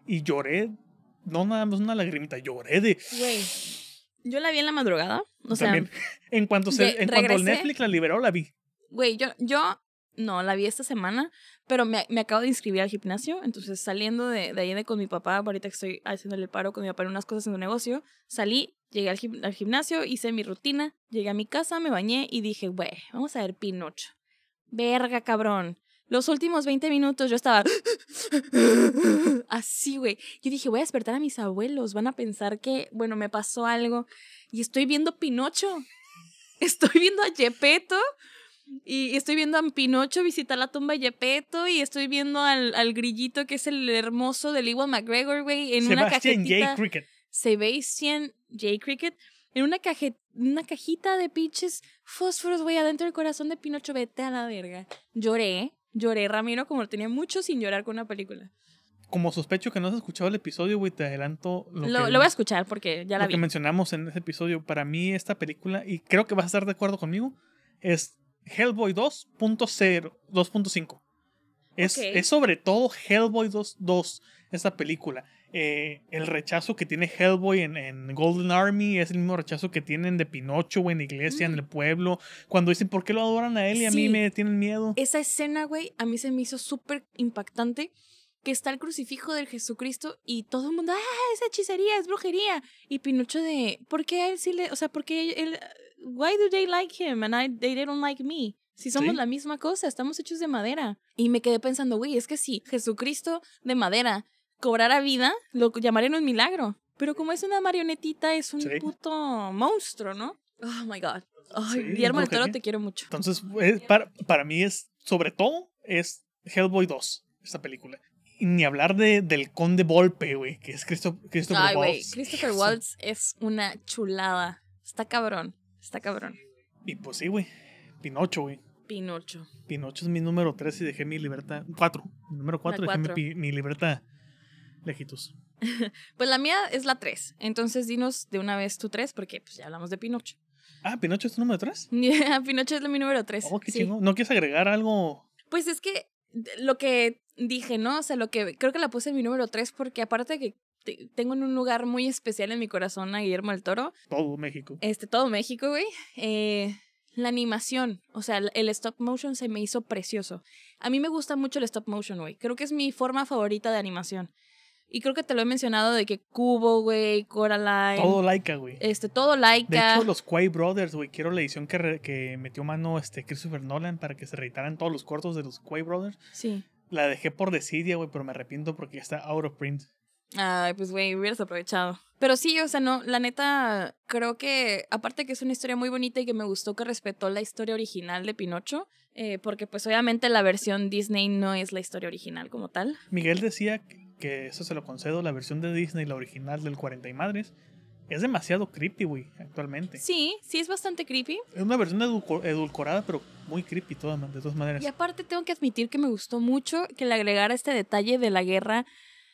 Y lloré, no nada más una lagrimita, lloré de. Güey. Yo la vi en la madrugada. O sea, también. En cuanto, se, de- en cuanto el regresé. Netflix la liberó, la vi. güey, yo, yo No, la vi esta semana, pero me, me acabo de inscribir al gimnasio, entonces saliendo de, de ahí de con mi papá, ahorita que estoy haciéndole paro con mi papá en unas cosas en su negocio, salí, llegué al, gim- al gimnasio, hice mi rutina, llegué a mi casa, me bañé y dije, güey, vamos a ver Pinocho. Verga, cabrón. Los últimos 20 minutos yo estaba así, güey. Yo dije, voy a despertar a mis abuelos, van a pensar que, bueno, me pasó algo y estoy viendo Pinocho. Estoy viendo a Gepetto y estoy viendo a Pinocho visitar la tumba de Gepetto y estoy viendo al, al grillito que es el hermoso del Iwan McGregor, güey, en una Sebastian cajetita. J. Cricket. Sebastian J. Cricket en una, caje- una cajita de pinches fósforos, güey, adentro del corazón de Pinocho. Vete a la verga. Lloré, lloré, Ramiro, como tenía mucho sin llorar con una película. Como sospecho que no has escuchado el episodio, güey, te adelanto lo, Lo, que, lo voy a escuchar porque ya la lo que mencionamos en ese episodio. Para mí, esta película, y creo que vas a estar de acuerdo conmigo, es Hellboy 2.0, 2.5. Es, es sobre todo Hellboy 2, 2 esta película. Eh, el rechazo que tiene Hellboy en, en Golden Army es el mismo rechazo que tienen de Pinocho, güey, en la iglesia, en Mm. el pueblo. Cuando dicen, ¿por qué lo adoran a él y a mí me tienen miedo? Esa escena, güey, a mí se me hizo súper impactante. Que está el crucifijo del Jesucristo y todo el mundo, ah, es hechicería, es brujería. Y Pinocho de, ¿por qué a él sí le, o sea, por qué él, why do they like him and I, they don't like me? Si somos Sí. la misma cosa, estamos hechos de madera. Y me quedé pensando, güey, es que si Jesucristo de madera cobrara vida, lo llamarían un milagro. Pero como es una marionetita, es un Sí. puto monstruo, ¿no? Oh my god. Ay, Sí, Guillermo del Toro, te quiero mucho. Entonces, es- para, para mí es, sobre todo, es Hellboy 2, esta película. Y ni hablar de, del Conde Volpe, güey, que es Christo- Christopher Ay, Waltz. Christopher Hijo, Waltz es una chulada. Está cabrón, está cabrón. Y pues sí, güey. Pinocho, güey. Pinocho. Pinocho es mi número 3 y dejé mi libertad. 4. Número 4 dejé mi, mi libertad lejitos. Pues la mía es la 3. Entonces dinos de una vez tu 3 porque pues ya hablamos de Pinocho. Ah, Pinocho es tu número 3. Pinocho es la mi número 3. Oh, qué chingón. ¿No quieres agregar algo? Pues es que lo que dije, ¿no? O sea, lo que creo que la puse en mi número 3 porque aparte de que tengo en un lugar muy especial en mi corazón a Guillermo del Toro, Todo México. este, todo México, güey. Eh, la animación, o sea, el- stop motion se me hizo precioso. A mí me gusta mucho el stop motion, güey. Creo que es mi forma favorita de animación. Y creo que te lo he mencionado de que Cubo, güey, Coraline, Todo Laika, güey. este, todo De Laika. hecho, los Quay Brothers, güey, quiero la edición que, re- que metió mano este Christopher Nolan para que se reeditaran todos los cortos de los Quay Brothers. Sí. La dejé por desidia, güey, pero me arrepiento porque ya está out of print. Ay, pues, güey, hubieras aprovechado. Pero sí, o sea, no, la neta, creo que, aparte que es una historia muy bonita y que me gustó que respetó la historia original de Pinocho, eh, porque pues obviamente la versión Disney no es la historia original como tal. Miguel decía que, eso se lo concedo, la versión de Disney, la original del 40 y madres, es demasiado creepy, güey, actualmente. Sí, sí es bastante creepy. Es una versión edulco- edulcorada, pero muy creepy de todas maneras. Y aparte tengo que admitir que me gustó mucho que le agregara este detalle de la guerra,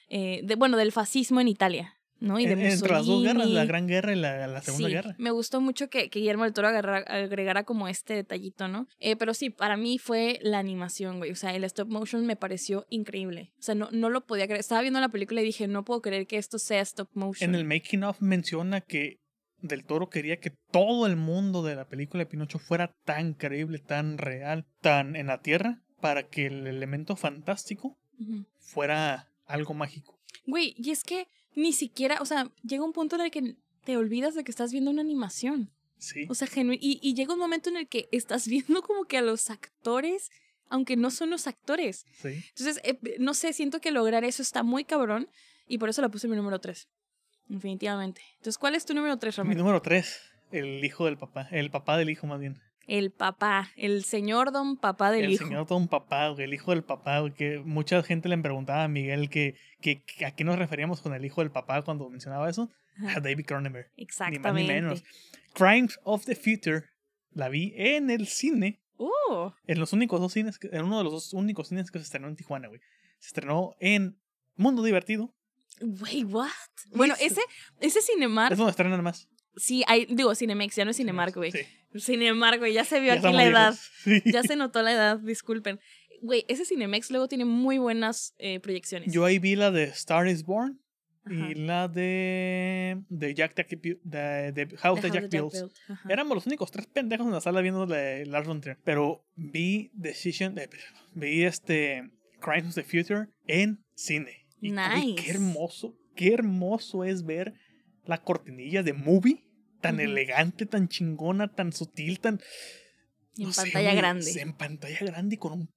eh, de, bueno, del fascismo en Italia, ¿no? Y de En- Entre las dos guerras, la Gran Guerra y la, la Segunda Sí, Guerra. Me gustó mucho que, que Guillermo del Toro agarra- agregara como este detallito, ¿no? Eh, pero sí, para mí fue la animación, güey. O sea, el stop motion me pareció increíble. O sea, no, no lo podía creer. Estaba viendo la película y dije, no puedo creer que esto sea stop motion. En el making of menciona que Del Toro quería que todo el mundo de la película de Pinocho fuera tan creíble, tan real, tan en la tierra, para que el elemento fantástico fuera algo mágico. Güey, y es que ni siquiera, o sea, llega un punto en el que te olvidas de que estás viendo una animación. Sí. O sea, genu- y, y llega un momento en el que estás viendo como que a los actores, aunque no son los actores. sí. Entonces, eh, no sé, siento que lograr eso está muy cabrón y por eso la puse en mi número 3. Definitivamente. Entonces, ¿cuál es tu número 3, Mi Ramiro? número 3, el hijo del papá, el papá del hijo más bien. El papá, el señor don papá del el hijo. señor Don Papá, el hijo del papá, que mucha gente le preguntaba a Miguel que, que, que a qué nos referíamos con el hijo del papá cuando mencionaba eso. Ajá, A David Cronenberg. Ni más ni Exactamente. menos. Crimes of the Future la vi en el cine, Uh, en los únicos dos cines, en uno de los dos únicos cines que se estrenó en Tijuana, güey. Se estrenó en Mundo Divertido. wait, what? Bueno, ese, ese Cinemark, Es donde estrenan más. Sí, hay, digo, Cinemex, ya no es Cinemark, güey. Sí. Cinemark, güey, ya se vio Ya aquí la edad. Sí. Ya se notó la edad, disculpen. Güey, ese Cinemex luego tiene muy buenas eh, proyecciones. Yo ahí vi la de Star is Born y la de, de Jack, Jack de, de House The de Jack Jack Bills. Built, ajá. Éramos los únicos tres pendejos en la sala viendo la Lars von Trier. Pero vi Decision, eh, vi este Crimes of the Future en cine. Y güey, qué Nice. hermoso, qué hermoso es ver la cortinilla de movie tan elegante, tan chingona, tan sutil, tan Y en no pantalla grande. En pantalla grande y con un.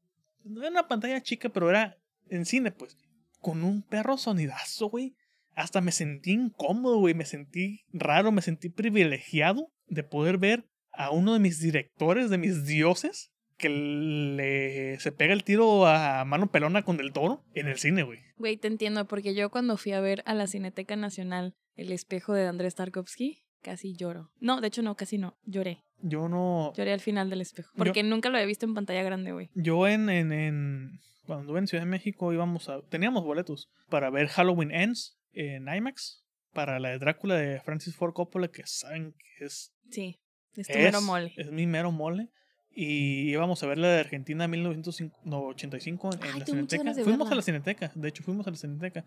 No era una pantalla chica, pero era en cine, pues. Con un perro sonidazo, güey. Hasta me sentí incómodo, güey. Me sentí raro, me sentí privilegiado de poder ver a uno de mis directores, de mis dioses, que le se pega el tiro a mano pelona con el toro en el cine, güey. Güey, te entiendo, porque yo cuando fui a ver a la Cineteca Nacional el espejo de Andrés Tarkovsky, casi lloro. No, de hecho no, casi no, lloré. Yo no. Lloré al final del espejo. Porque nunca lo había visto en pantalla grande, güey. Yo en, en, en. Cuando anduve en Ciudad de México íbamos a. Teníamos boletos para ver Halloween Ends en IMAX. Para la de Drácula de Francis Ford Coppola, que saben que es. Sí, es tu es, mero mole. es mi mero mole. Y íbamos a ver la de Argentina 1985 en, Ay, la Cineteca. Fuimos a la Cineteca, de hecho fuimos a la Cineteca.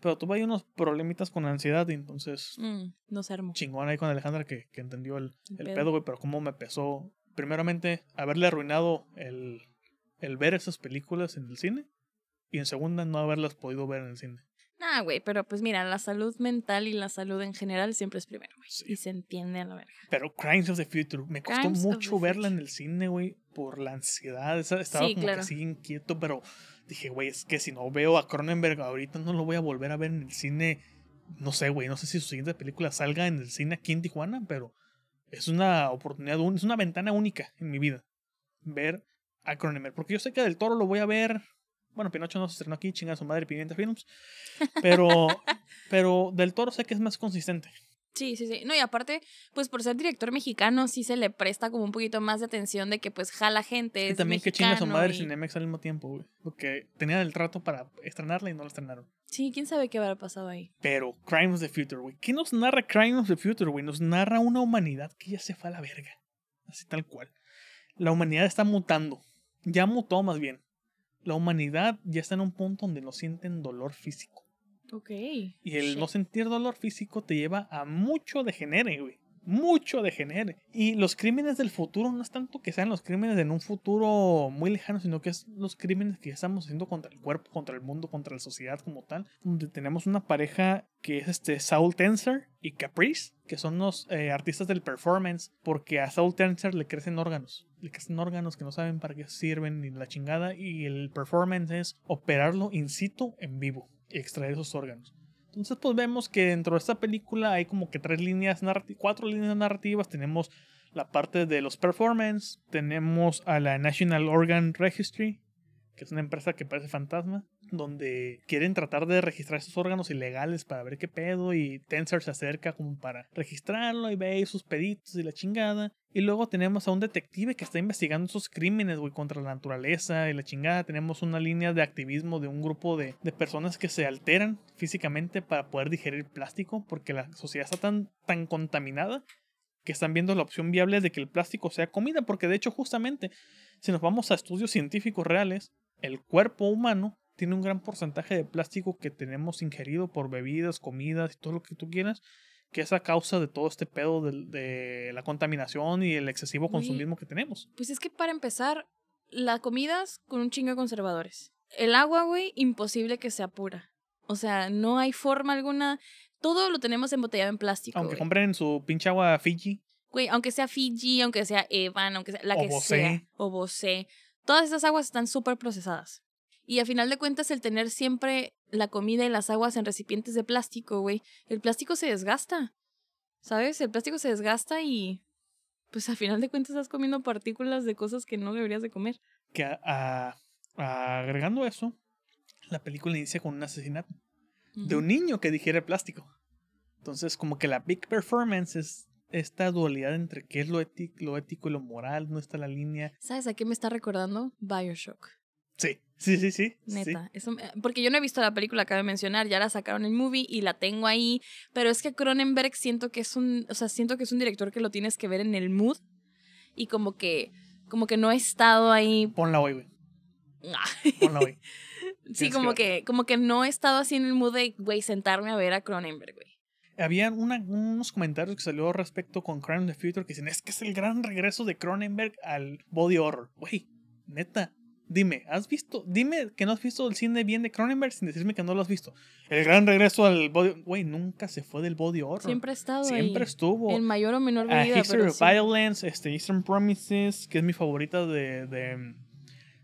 Pero tuve ahí unos problemitas con ansiedad y entonces Mm, no se armó. chingón ahí con Alejandra que, que entendió el, El el pedo. pedo, güey, pero cómo me pesó. Primeramente, haberle arruinado el, el ver esas películas en el cine. Y en segunda, no haberlas podido ver en el cine. Nah, güey, pero pues mira, la salud mental y la salud en general siempre es primero, güey. Sí. Y se entiende a la verga. Pero Crimes of the Future, me costó Crimes mucho verla en el cine, güey, por la ansiedad. Estaba Sí, como claro. que así inquieto, pero dije, güey, es que si no veo a Cronenberg ahorita, no lo voy a volver a ver en el cine. No sé, güey, no sé si su siguiente película salga en el cine aquí en Tijuana, pero es una oportunidad, un- es una ventana única en mi vida. Ver a Cronenberg. Porque yo sé que del toro lo voy a ver. Bueno, Pinocho no se estrenó aquí, chinga su madre, Pimienta Films. Pero, pero del toro sé que es más consistente. Sí, sí, sí. No, y aparte, pues por ser director mexicano, sí se le presta como un poquito más de atención de que pues jala gente. Y Es también que chinga su madre y- Cinemex al mismo tiempo, güey. Porque tenían el trato para estrenarla y no la estrenaron. Sí, quién sabe qué habrá pasado ahí. Pero Crime of the Future, güey. ¿Qué nos narra Crime of the Future, güey? Nos narra una humanidad que ya se fue a la verga. Así tal cual. La humanidad está mutando. Ya mutó más bien. La humanidad ya está en un punto donde no sienten dolor físico. Ok. Y el Shit. no sentir dolor físico te lleva a mucho degenere, güey. Mucho degenere. Y los crímenes del futuro no es tanto que sean los crímenes en un futuro muy lejano, sino que es los crímenes que ya estamos haciendo contra el cuerpo, contra el mundo, contra la sociedad como tal. Donde tenemos una pareja que es este Saul Tenser y Caprice, que son los eh, artistas del performance, porque a Saul Tenser le crecen órganos. Le crecen órganos que no saben para qué sirven ni la chingada. Y el performance es operarlo in situ en vivo y extraer esos órganos. Entonces, pues vemos que dentro de esta película hay como que tres líneas narrativas, cuatro líneas narrativas. Tenemos la parte de los performance, tenemos a la National Organ Registry, que es una empresa que parece fantasma, donde quieren tratar de registrar esos órganos ilegales para ver qué pedo y Tensor se acerca como para registrarlo y ve sus peditos y la chingada. Y luego tenemos a un detective que está investigando esos crímenes, contra la naturaleza y la chingada. Tenemos una línea de activismo de un grupo de, de personas que se alteran físicamente para poder digerir plástico porque la sociedad está tan, tan contaminada que están viendo la opción viable de que el plástico sea comida, porque de hecho justamente si nos vamos a estudios científicos reales, el cuerpo humano tiene un gran porcentaje de plástico que tenemos ingerido por bebidas, comidas y todo lo que tú quieras, que es a causa de todo este pedo del- de, la contaminación y el excesivo consumismo que tenemos. Pues es que para empezar, la comida es con un chingo de conservadores. El agua, güey, imposible que sea pura. O sea, no hay forma alguna. Todo lo tenemos embotellado en plástico. Aunque compren su pinche agua Fiji, Güey, aunque sea Fiji, aunque sea Evan, aunque sea la O que Bosé. sea, o Bosé, todas esas aguas están súper procesadas. Y a final de cuentas, el tener siempre la comida y las aguas en recipientes de plástico, güey, el plástico se desgasta. ¿Sabes? El plástico se desgasta y. Pues a final de cuentas estás comiendo partículas de cosas que no deberías de comer. que a- agregando eso, la película inicia con un asesinato. de un niño que digiere plástico. Entonces, como que la big performance es esta dualidad entre qué es lo, ético, lo ético y lo moral, no está la línea. ¿Sabes a qué me está recordando? Bioshock. Sí, sí, sí, sí. sí. Neta. Eso porque yo no he visto la película, acabo de mencionar, ya la sacaron en movie y la tengo ahí. Pero es que Cronenberg siento que es un. O sea, siento que es un director que lo tienes que ver en el mood. Y como que. Como que no he estado ahí. Ponla hoy, güey. Ponla hoy. Sí, como que, como que no he estado así en el mood de, güey, sentarme a ver a Cronenberg, güey. Había una- unos comentarios que salió respecto con Crime of the Future que dicen, es que es el gran regreso de Cronenberg al body horror. Güey, neta, dime, ¿has visto? Dime que no has visto el cine bien de Cronenberg sin decirme que no lo has visto. El gran regreso al body... Güey, nunca se fue del body horror. Siempre ha estado Siempre ahí. estuvo. En mayor o menor medida, History pero of sí. Violence, este, Eastern Promises, que es mi favorita de, de,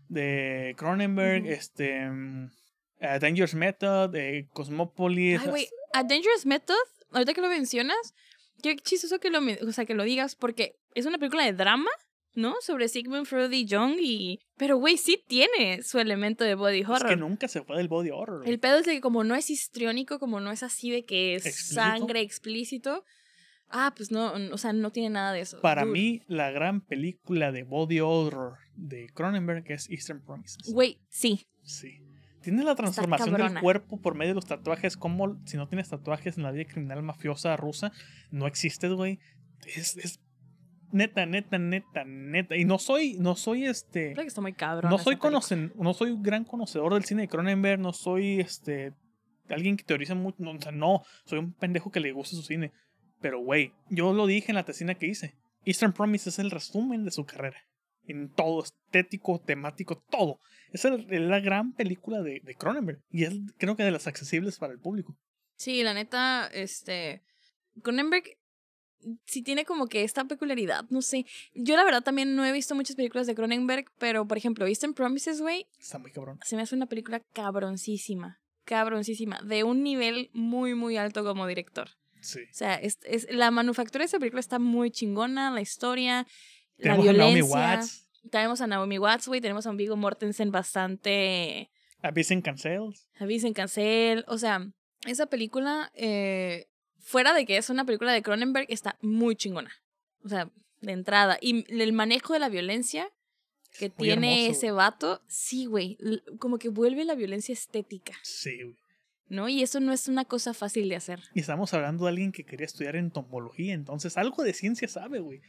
de Cronenberg, este, a Dangerous Method, de Cosmopolis. Ay, güey, A Dangerous Method, ahorita que lo mencionas, qué chistoso que lo, o sea, que lo digas, porque es una película de drama, ¿no? Sobre Sigmund Freud y Jung, y... Pero, güey, sí tiene su elemento de body es horror. que nunca se fue del body horror. El pedo es de que como no es histriónico, como no es así de que es ¿Explícito? sangre explícito, ah, pues no, o sea, no tiene nada de eso. Para Dude. mí, la gran película de body horror de Cronenberg es Eastern Promises. Güey, sí. Sí. Tiene la transformación del cuerpo por medio de los tatuajes. Como si no tienes tatuajes en la vida criminal mafiosa rusa, no existes, güey. Es, es neta, neta, neta, neta. Y no soy, no soy este. Creo que está muy cabrón. No soy conocen, no soy un gran conocedor del cine de Cronenberg, no soy este alguien que teoriza mucho, no, o sea, no, soy un pendejo que le gusta su cine. Pero güey, yo lo dije en la tesina que hice. Eastern Promise es el resumen de su carrera. En todo, estético, temático, todo. Es, el- la gran película de, de Cronenberg. Y es creo que de las accesibles para el público. Sí, la neta, este. Cronenberg sí tiene como que esta peculiaridad, no sé. Yo la verdad también no he visto muchas películas de Cronenberg, pero por ejemplo, Eastern Promises, güey, Está muy cabrón. se me hace una película cabroncísima. Cabroncísima. De un nivel muy, muy alto como director. Sí. O sea, es, es, la manufactura de esa película está muy chingona, la historia, Tenemos la a Naomi violencia. Watts, Tenemos a Naomi Watts, güey, tenemos a un Viggo Mortensen bastante a Vincent Cancels. Avisen Cancel. O sea, esa película, eh, fuera de que es una película de Cronenberg, está muy chingona. O sea, de entrada. Y el manejo de la violencia que tiene ese vato, sí, güey. Como que vuelve la violencia estética, Sí, güey. ¿no? Y eso no es una cosa fácil de hacer. Y estamos hablando de alguien que quería estudiar entomología, entonces algo de ciencia sabe, güey.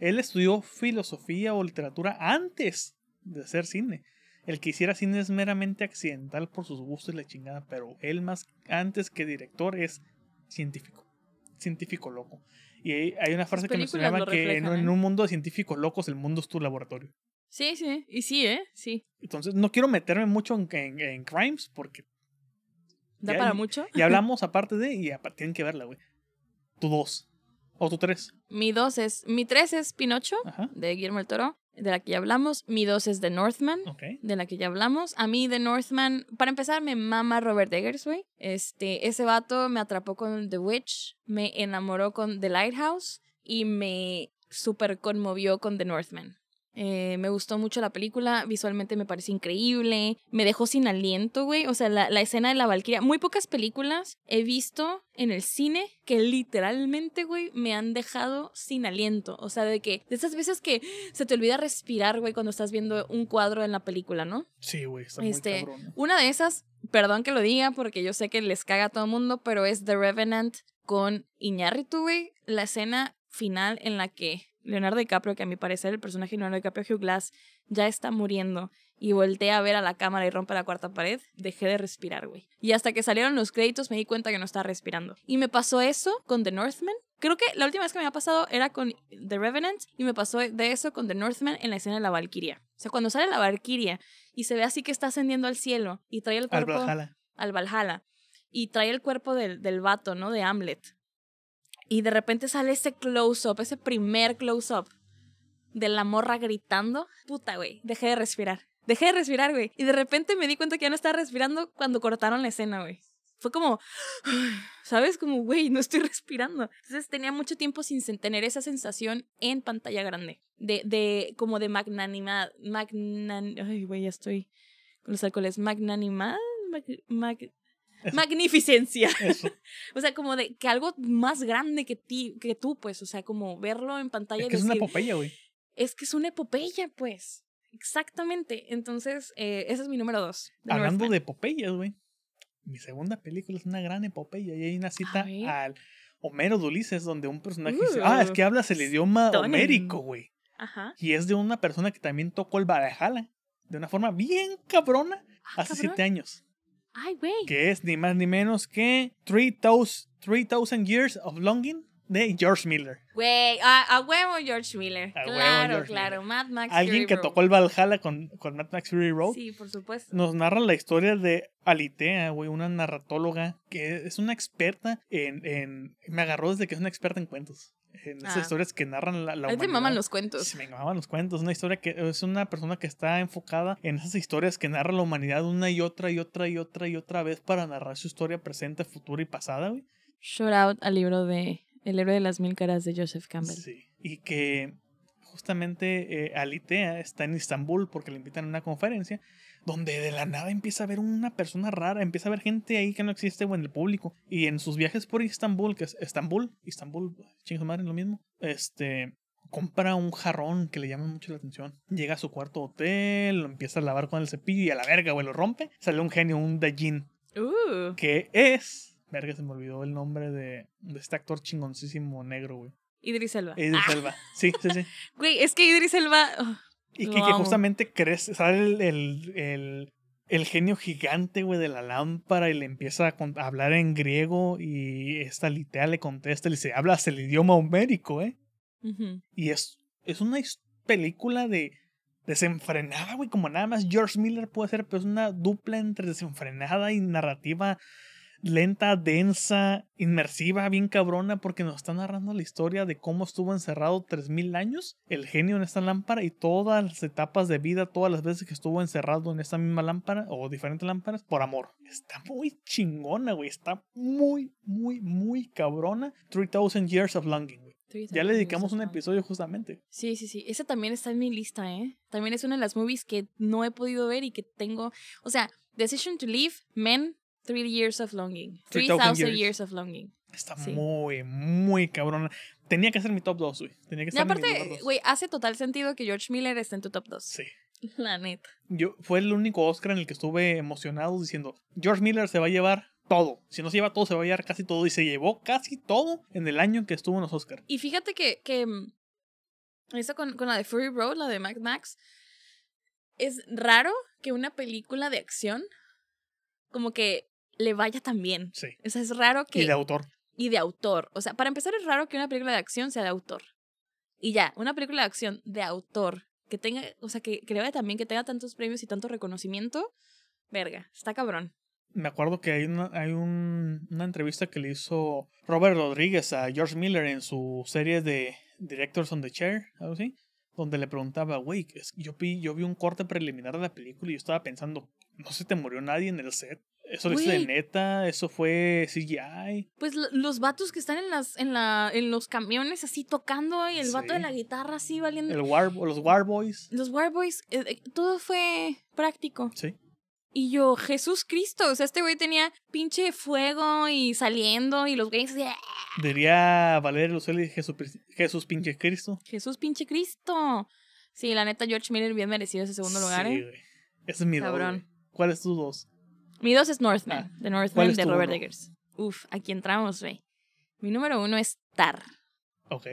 Él estudió filosofía o literatura antes de hacer cine. El que hiciera cine es meramente accidental por sus gustos y la chingada, pero él más antes que director es científico. Científico loco. Y hay una frase que mencionaba que en, en ¿eh? un mundo de científicos locos, el mundo es tu laboratorio. Sí, sí. Y sí, ¿eh? Sí. Entonces no quiero meterme mucho en, en- en crimes porque Da Ya, para y- mucho. ya hablamos aparte de y tienen que verla, güey. Tu dos. O tu tres. Mi dos es. Mi tres es Pinocho, Ajá. de Guillermo el Toro, de la que ya hablamos. Mi dos es The Northman. De la que ya hablamos. A mí, The Northman, para empezar, me mama Robert Eggers, güey. Este, ese vato me atrapó con The Witch, me enamoró con The Lighthouse y me super conmovió con The Northman. Eh, me gustó mucho la película, visualmente me pareció increíble, me dejó sin aliento, güey. O sea, la, la escena de la Valkyria. Muy pocas películas he visto en el cine que literalmente, güey, me han dejado sin aliento. O sea, de que, de esas veces que se te olvida respirar, güey, cuando estás viendo un cuadro en la película, ¿no? Sí, güey, está muy Este, cabrón. Una de esas, perdón que lo diga porque yo sé que les caga a todo el mundo, pero es The Revenant con Iñárritu, güey. La escena final en la que Leonardo DiCaprio, que a mi parecer el personaje de Leonardo DiCaprio, Hugh Glass, ya está muriendo y voltea a ver a la cámara y rompe la cuarta pared, dejé de respirar, güey. Y hasta que salieron los créditos me di cuenta que no estaba respirando. Y me pasó eso con The Northman. Creo que la última vez que me ha pasado era con The Revenant y me pasó de eso con The Northman en la escena de la Valkyria. O sea, cuando sale la Valkyria y se ve así que está ascendiendo al cielo y trae el Al cuerpo Valhalla. al Valhalla y trae el cuerpo del, del vato, ¿no? De Hamlet. Y de repente sale ese close-up, ese primer close-up de la morra gritando. Puta, güey, dejé de respirar. Dejé de respirar, güey. Y de repente me di cuenta que ya no estaba respirando cuando cortaron la escena, güey. Fue como, ¿sabes? Como, güey, no estoy respirando. Entonces tenía mucho tiempo sin tener esa sensación en pantalla grande. De, de como de magnanimidad. Magnan... Ay, güey, ya estoy con los alcoholes. Magnanimidad. Mag- mag-. Magnificencia. Eso. O sea, como de que algo más grande que ti, que tú, pues. O sea, como verlo en pantalla Es que es una epopeya, güey. es que es una epopeya, pues. Exactamente. Entonces, eh, ese es mi número dos. Hablando Northman. de epopeyas, güey. Mi segunda película es una gran epopeya y hay una cita al Homero de Ulises donde un personaje dice, Uh. ah, es que hablas el idioma Stunning. homérico, güey. Ajá. Y es de una persona que también tocó el Valhalla de una forma bien cabrona Ah, hace cabrón. siete años. Ay, güey. que es ni más ni menos que 3000 3000 Years of Longing de George Miller. Güey, a, a huevo George Miller. A claro, George claro. Mad Max. Alguien Fury que Road. tocó el Valhalla con, con Mad Max Fury Road. Sí, por supuesto. Nos narra la historia de Alitea, güey, una narratóloga que es una experta en, en... Me agarró desde que es una experta en cuentos. En esas Ah. historias que narran la, la A te humanidad. maman los cuentos. Sí, me maman los cuentos. Una historia que es una persona que está enfocada en esas historias que narra la humanidad una y otra y otra y otra y otra vez para narrar su historia presente, futura y pasada, güey. Shout out al libro de El héroe de las mil caras de Joseph Campbell. Sí. Y que justamente eh, Alitea está en Istambul porque le invitan a una conferencia donde de la nada empieza a ver una persona rara, empieza a ver gente ahí que no existe o en el público. Y en sus viajes por Istambul, que es Estambul, Istambul, chingo madre, lo mismo, este, compra un jarrón que le llama mucho la atención. Llega a su cuarto hotel, lo empieza a lavar con el cepillo y a la verga, güey, lo rompe. Sale un genio, un Dajin, Uh, que es... Verga, se me olvidó el nombre de, de este actor chingoncísimo negro, güey. Idris Elba. Idris Ah, Elba. Sí, sí, sí. Güey, es que Idris Elba. oh, Y que, justamente crece, sale el, el, el, el genio gigante, güey, de la lámpara y le empieza a, con- a hablar en griego y esta litea le contesta y le dice, hablas el idioma homérico, ¿eh? Y es, es una película de desenfrenada, güey, como nada más George Miller puede ser, pero es una dupla entre desenfrenada y narrativa lenta, densa, inmersiva, bien cabrona, porque nos está narrando la historia de cómo estuvo encerrado 3000 años el genio en esta lámpara y todas las etapas de vida, todas las veces que estuvo encerrado en esta misma lámpara o diferentes lámparas por amor. Está muy chingona, güey, está muy, muy, muy cabrona. 3000 Years of Longing, güey. Ya le dedicamos un episodio justamente. Sí, sí, sí. Esa también está en mi lista, ¿eh? También es una de las movies que no he podido ver y que tengo. O sea, Decision to Leave, Men, Three Years of Longing. 3000 3000 Years. Years of Longing. Está Sí. muy, muy cabrona. Tenía que ser mi top 2, güey. Tenía que ser mi lugar aparte, güey, hace total sentido que George Miller esté en tu top 2. Sí. La neta. Yo, fue el único Oscar en el que estuve emocionado diciendo, George Miller se va a llevar todo. Si no se lleva todo, se va a llevar casi todo. Y se llevó casi todo en el año que estuvo en los Oscars. Y fíjate que, que mm, eso con, con la de Fury Road, la de Mad Max, es raro que una película de acción como que le vaya tan bien. Sí. O sea, es raro que... Y de autor. y de autor. O sea, para empezar es raro que una película de acción sea de autor. Y ya, una película de acción de autor que tenga, o sea, que creo también que tenga tantos premios y tanto reconocimiento, verga, está cabrón. Me acuerdo que hay una, hay un- una entrevista que le hizo Robert Rodríguez a George Miller en su serie de Directors on the Chair, algo así, donde le preguntaba, güey, yo vi, yo vi un corte preliminar de la película y yo estaba pensando, no se te murió nadie en el set. Eso lo hice de neta, eso fue CGI. Pues lo- los vatos que están en las en la en los camiones así tocando y el vato de Sí. la guitarra así valiendo El War, los Warboys. los Warboys eh, eh, todo fue práctico. Sí. Y yo, Jesús Cristo, o sea, este güey tenía pinche fuego y saliendo y los güeyes así, "Ah, Diría Valeria Jesús, Jesús pinche Cristo. Jesús pinche Cristo. Sí, la neta George Miller bien merecido ese segundo lugar, Sí, ¿eh? güey. Ese es mi Cabrón. güey. ¿Cuál es tu dos? Mi dos es Northman, Ah, ¿cuál Northman de Robert? Eggers. Uf, aquí entramos, güey. Mi número uno es Tar. Ok.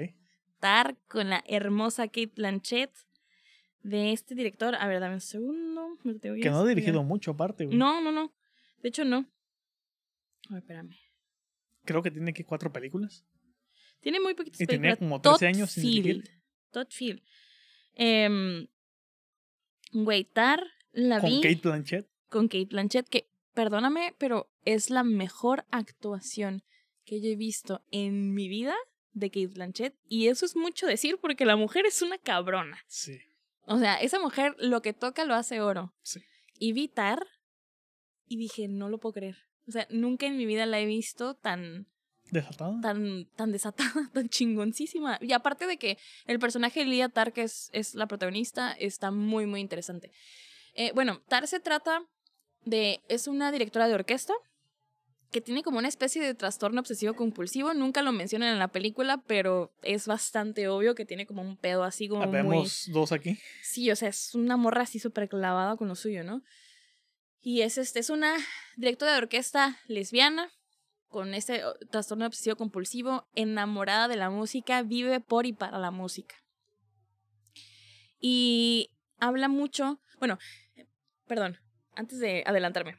Tar con la hermosa Kate Blanchett de este director. A ver, dame un segundo. me lo tengo Que no ha dirigido mucho aparte, güey. No, no, no. De hecho, no. A ver, espérame. Creo que tiene que cuatro películas. Tiene muy poquitas Y tenía películas. como Todd 13 años sin dirigir. Todd Field. Em, Güey, Tar la Con vi Kate Blanchett. con Kate Blanchett, que, perdóname, pero es la mejor actuación que yo he visto en mi vida de Kate Blanchett. Y eso es mucho decir porque la mujer es una cabrona. Sí. O sea, esa mujer lo que toca lo hace oro. Sí. Y vi Tar y dije, no lo puedo creer. O sea, nunca en mi vida la he visto tan, ¿Desatada? tan, tan desatada, tan chingoncísima. Y aparte de que el personaje de Lia Tar, que es, es la protagonista, está muy, muy interesante. Eh, bueno, Tar se trata de. Es una directora de orquesta que tiene como una especie de trastorno obsesivo compulsivo. Nunca lo mencionan en la película, pero es bastante obvio que tiene como un pedo así como muy. Habemos dos aquí. Sí, o sea, es una morra así súper clavada con lo suyo, ¿no? Y es, este, es una directora de orquesta lesbiana con ese oh, trastorno obsesivo compulsivo, enamorada de la música, vive por y para la música. Y habla mucho, bueno, perdón, antes de adelantarme.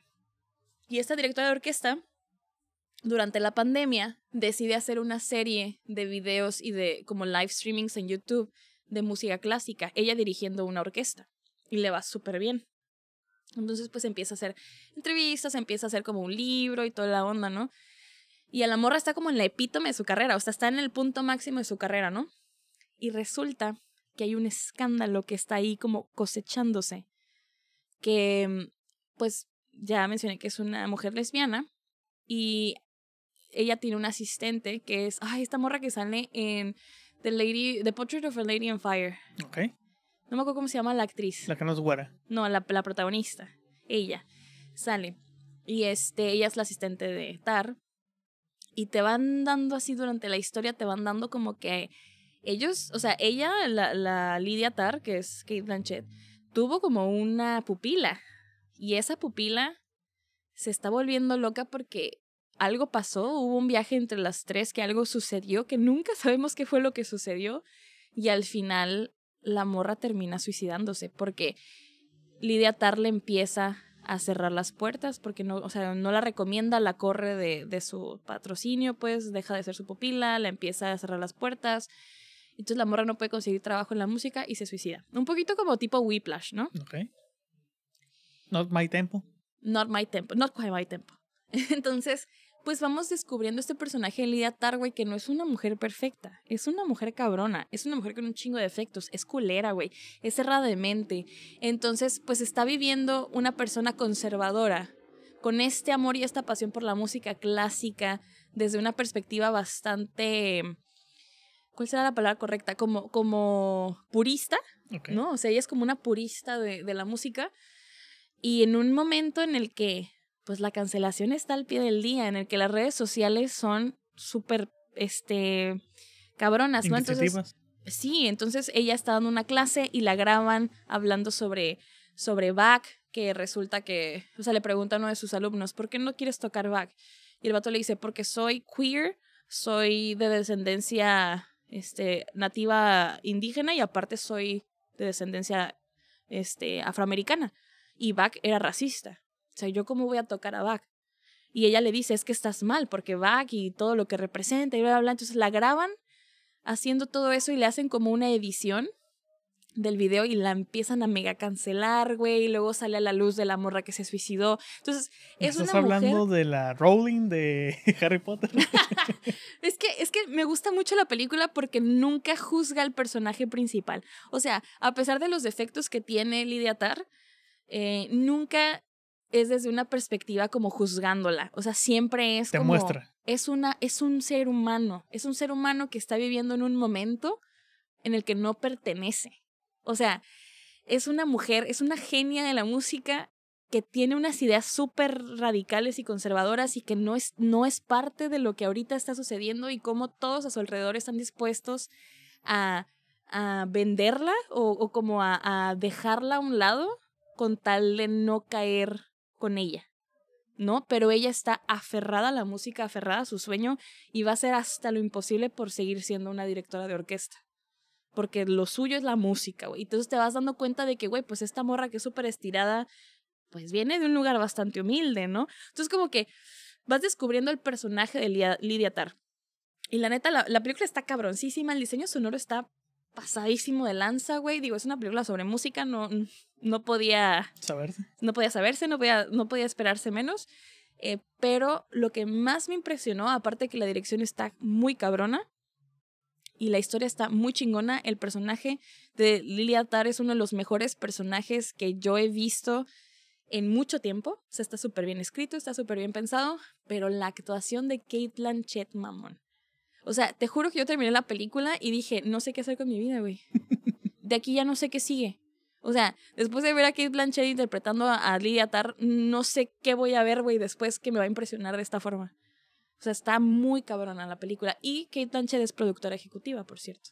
Y esta directora de orquesta, durante la pandemia, decide hacer una serie de videos y de como live streamings en YouTube de música clásica, ella dirigiendo una orquesta. Y le va súper bien. Entonces, pues empieza a hacer entrevistas, empieza a hacer como un libro y toda la onda, ¿no? Y a la morra está como en la epítome de su carrera, o sea, está en el punto máximo de su carrera, ¿no? Y resulta que hay un escándalo que está ahí como cosechándose, que mm, pues ya mencioné que es una mujer lesbiana y ella tiene un asistente que es, ay, esta morra que sale en The Lady, The Portrait of a Lady on Fire. Ok. No me acuerdo cómo se llama la actriz. La que no es güera. No, la, la protagonista. Ella sale. Y este, ella es la asistente de Tar. Y te van dando así durante la historia, te van dando como que ellos, o sea, ella, la, la Lydia Tar, que es Kate Blanchett, tuvo como una pupila. Y esa pupila se está volviendo loca porque algo pasó, hubo un viaje entre las tres, que algo sucedió, que nunca sabemos qué fue lo que sucedió. Y al final la morra termina suicidándose porque Lidia Tar le empieza a cerrar las puertas porque no, o sea, no la recomienda, la corre de, de su patrocinio, pues deja de ser su pupila, la empieza a cerrar las puertas. Entonces la morra no puede conseguir trabajo en la música y se suicida. Un poquito como tipo Whiplash, ¿no? Ok. Not my tempo. Not my tempo, not quite my tempo. Entonces, pues vamos descubriendo este personaje de Lydia Tarr, que no es una mujer perfecta, es una mujer cabrona, es una mujer con un chingo de defectos, es culera, güey, es cerrada de mente. Entonces, pues está viviendo una persona conservadora, con este amor y esta pasión por la música clásica, desde una perspectiva bastante... ¿Cuál será la palabra correcta? Como, como purista, Ok. ¿no? O sea, ella es como una purista de, de la música. Y en un momento en el que, pues la cancelación está al pie del día, en el que las redes sociales son súper, este, cabronas, ¿no? Entonces, sí, entonces ella está dando una clase y la graban hablando sobre, sobre Bach, que resulta que, o sea, le pregunta a uno de sus alumnos, ¿por qué no quieres tocar Bach? Y el vato le dice, porque soy queer, soy de descendencia este, nativa indígena y aparte soy de descendencia este, afroamericana. Y Bach era racista. O sea, ¿yo cómo voy a tocar a Bach? Y ella le dice, es que estás mal, porque Bach y todo lo que representa y bla, bla, bla. Entonces la graban haciendo todo eso y le hacen como una edición del video y la empiezan a mega cancelar, güey, y luego sale a la luz de la morra que se suicidó. Entonces, es ¿Estás una hablando mujer... de la Rowling de Harry Potter? Es que, es que me gusta mucho la película porque nunca juzga al personaje principal. O sea, a pesar de los defectos que tiene Lydia Tarr, eh, nunca es desde una perspectiva como juzgándola. O sea, siempre es Te como... muestra. Es, una, es un ser humano. Es un ser humano que está viviendo en un momento en el que no pertenece. O sea, es una mujer, es una genia de la música que tiene unas ideas súper radicales y conservadoras y que no es, no es parte de lo que ahorita está sucediendo y cómo todos a su alrededor están dispuestos a, a venderla o, o como a, a dejarla a un lado con tal de no caer con ella. ¿No? Pero ella está aferrada a la música, aferrada a su sueño y va a hacer hasta lo imposible por seguir siendo una directora de orquesta. Porque lo suyo es la música, güey. Entonces te vas dando cuenta de que, güey, pues esta morra que es súper estirada, pues viene de un lugar bastante humilde, ¿no? Entonces como que vas descubriendo el personaje de Lydia Tarr. Y la neta, la, la película está cabroncísima, el diseño sonoro está pasadísimo de lanza, güey. Digo, es una película sobre música, no, no podía Saberse. no podía saberse, no podía, no podía esperarse menos. Eh, pero lo que más me impresionó, aparte que la dirección está muy cabrona y la historia está muy chingona, el personaje de Lilia Tar es uno de los mejores personajes que yo he visto en mucho tiempo. O sea, está súper bien escrito, está súper bien pensado, pero la actuación de Kate Blanchett, mamón. O sea, te juro que yo terminé la película y dije, no sé qué hacer con mi vida, güey. De aquí ya no sé qué sigue. O sea, después de ver a Kate Blanchett interpretando a, Lydia Tarr, no sé qué voy a ver, güey, después que me va a impresionar de esta forma. O sea, está muy cabrona la película. Y Kate Blanchett es productora ejecutiva, por cierto.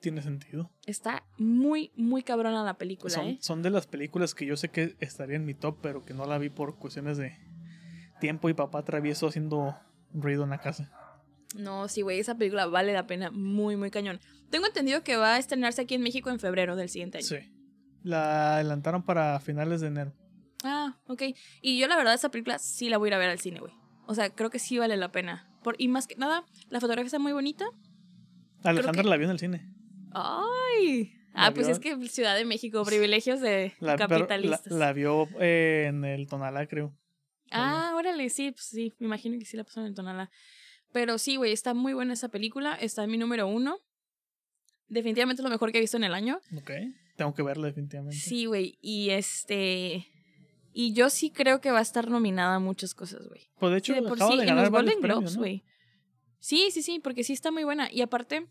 Tiene sentido. Está muy, muy cabrona la película, Son, ¿eh? son de las películas que yo sé que estaría en mi top, pero que no la vi por cuestiones de tiempo y papá travieso haciendo ruido en la casa. No, sí, güey, esa película vale la pena muy, muy cañón. Tengo entendido que va a estrenarse aquí en México en febrero del siguiente año. Sí. La adelantaron para finales de enero. Ah, ok. Y yo la verdad esa película sí la voy a ir a ver al cine, güey. O sea, creo que sí vale la pena. Por, y más que nada, la fotografía está muy bonita. Alejandra que- la vio en el cine. Ay. Ah, pues vio- es que Ciudad de México, privilegios de La, pero la, capitalistas. la vio eh, en el Tonalá, creo. Ah, órale, sí, pues sí, me imagino que sí la pasaron en Tonala. Pero sí, güey, está muy buena esa película, está en mi número uno. Definitivamente es lo mejor que he visto en el año. Ok. Tengo que verla definitivamente. Sí, güey, y este... Y yo sí creo que va a estar nominada a muchas cosas, güey. Pues de hecho, Sí, de por sí, de en los Golden Globes, ¿no? güey. Sí, sí, sí, porque sí está muy buena. Y aparte,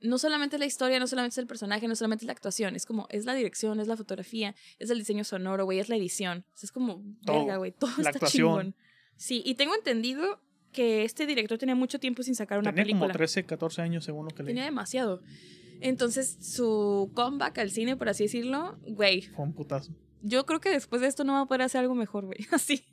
no solamente la historia, no solamente es el personaje, no solamente es la actuación, es como, es la dirección, es la fotografía, es el diseño sonoro, güey, es la edición. O sea, es como, Todo. verga, güey, todo La está actuación. chingón. Sí, y tengo entendido que este director tenía mucho tiempo sin sacar una Tenía película. como 13, 14 años según lo que leí. Tenía demasiado. Entonces, su comeback al cine, por así decirlo, güey, Fue un putazo. yo creo que después de esto no va a poder hacer algo mejor, güey. Así.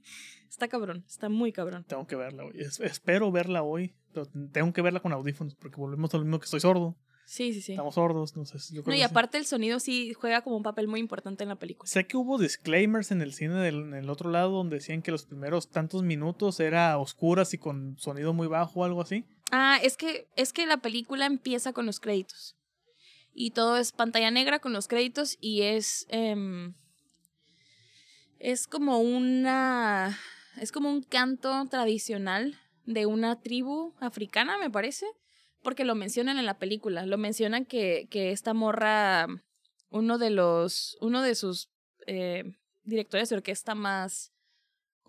Está cabrón, está muy cabrón. Tengo que verla hoy. Es- espero verla hoy, pero tengo que verla con audífonos porque volvemos a lo mismo que estoy sordo. Sí, sí, sí. Estamos sordos, entonces yo creo No, y que sí. aparte el sonido sí juega como un papel muy importante en la película. Sé que hubo disclaimers en el cine del en el otro lado donde decían que los primeros tantos minutos era oscuras y con sonido muy bajo o algo así. Ah, es que, es que la película empieza con los créditos. Y todo es pantalla negra con los créditos y es. em, es como una. Es como un canto tradicional de una tribu africana, me parece. Porque lo mencionan en la película. Lo mencionan que, que esta morra. Uno de los. Uno de sus eh, directores de orquesta más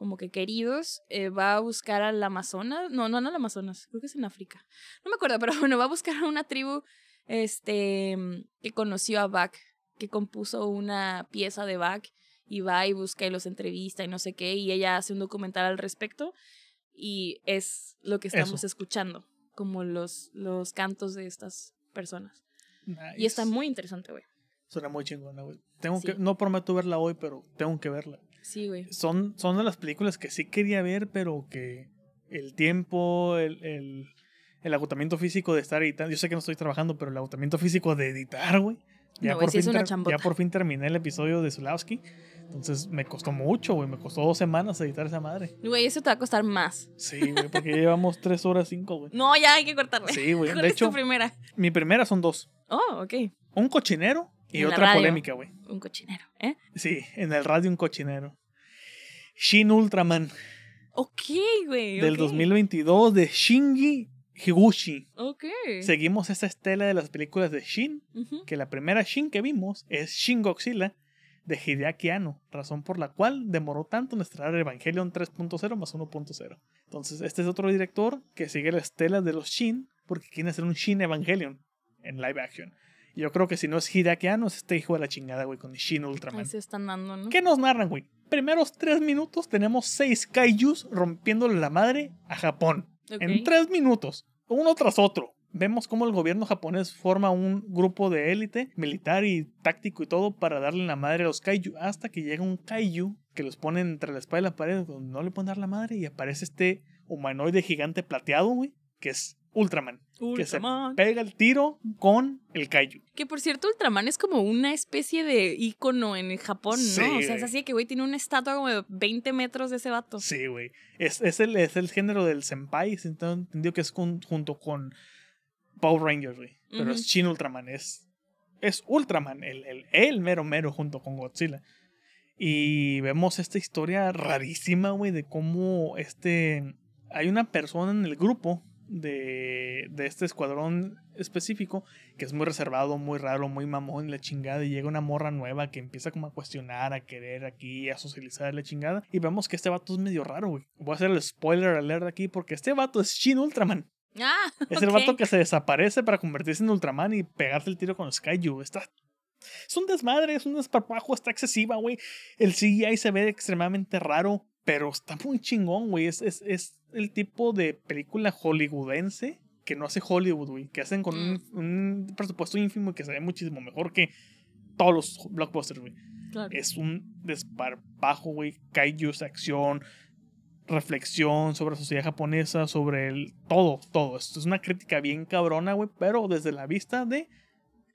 como que queridos, eh, va a buscar al Amazonas, no, no, no al Amazonas, creo que es en África, no me acuerdo, pero bueno, va a buscar a una tribu, este, que conoció a Bach, que compuso una pieza de Bach, y va y busca y los entrevista y no sé qué, y ella hace un documental al respecto, y es lo que estamos Eso. escuchando, como los, los cantos de estas personas. Y está muy interesante, güey. Suena muy chingona, güey. Tengo Sí. que, no prometo verla hoy, pero tengo que verla. Sí, güey. Son, son de las películas que sí quería ver, pero que el tiempo, el, el, el agotamiento físico de estar editando. Yo sé que no estoy trabajando, pero el agotamiento físico de editar, güey. Ya, No, por fin ya por fin terminé el episodio de Zulawski. Entonces me costó mucho, güey. Me costó dos semanas editar esa madre. Güey, eso te va a costar más. Sí, güey, porque ya llevamos tres horas cinco, güey. No, ya hay que cortarle. Sí, güey. ¿Cuál De es tu hecho, primera? mi primera son dos. Oh, ok. Un cochinero y En otra polémica, güey. Un cochinero, ¿eh? Sí, en el radio un cochinero. Shin Ultraman Ok, güey. del ok. 2022 de Shinji Higuchi. Ok. Seguimos esta estela de las películas de Shin, que la primera Shin que vimos es Shin Godzilla de Hideaki Anno, razón por la cual demoró tanto en estrenar Evangelion 3.0 más 1.0. Entonces, este es otro director que sigue la estela de los Shin porque quiere hacer un Shin Evangelion en live action. Y yo creo que si no es Hideaki Anno, es este hijo de la chingada, güey, con Shin Ultraman. Ahí se están dando, ¿no? ¿Qué nos narran, güey? Primeros tres minutos tenemos seis kaijus rompiéndole la madre a Japón. En tres minutos, uno tras otro. Vemos cómo el gobierno japonés forma un grupo de élite, militar y táctico y todo, para darle la madre a los kaiju. Hasta que llega un kaiju que los pone entre la espada y la pared, donde no le pueden dar la madre, y aparece este humanoide gigante plateado, güey, que es Ultraman. Que se Ultraman. pega el tiro con el kaiju. Que por cierto, Ultraman es como una especie de ícono en Japón, ¿no? Sí, o sea, es así que, güey, tiene una estatua como de 20 metros de ese vato. Sí, güey. Es, es, el, es el género del senpai. entendido que es con- junto con Power Rangers, güey. Pero es Shin Ultraman. Es, es Ultraman, el, el, el mero mero junto con Godzilla. Y vemos esta historia rarísima, güey, de cómo este. Hay una persona en el grupo de, de este escuadrón específico que es muy reservado, muy raro, muy mamón la chingada. Y llega una morra nueva que empieza como a cuestionar, a querer aquí, a socializar la chingada. Y vemos que este vato es medio raro, güey. Voy a hacer el spoiler alert aquí porque este vato es Shin Ultraman. Ah, Es el vato que se desaparece para convertirse en Ultraman y pegarse el tiro con los Kaiju. Está. Es un desmadre, es un desparpajo, está excesiva, güey. El CGI se ve extremadamente raro, pero está muy chingón, güey. Es, es, es el tipo de película hollywoodense que no hace Hollywood, güey. Que hacen con un, un presupuesto ínfimo y que se ve muchísimo mejor que todos los blockbusters, güey. Claro. Es un desparpajo, güey. Kaijus, acción, reflexión sobre la sociedad japonesa, sobre el todo, todo. Esto es una crítica bien cabrona, güey, pero desde la vista de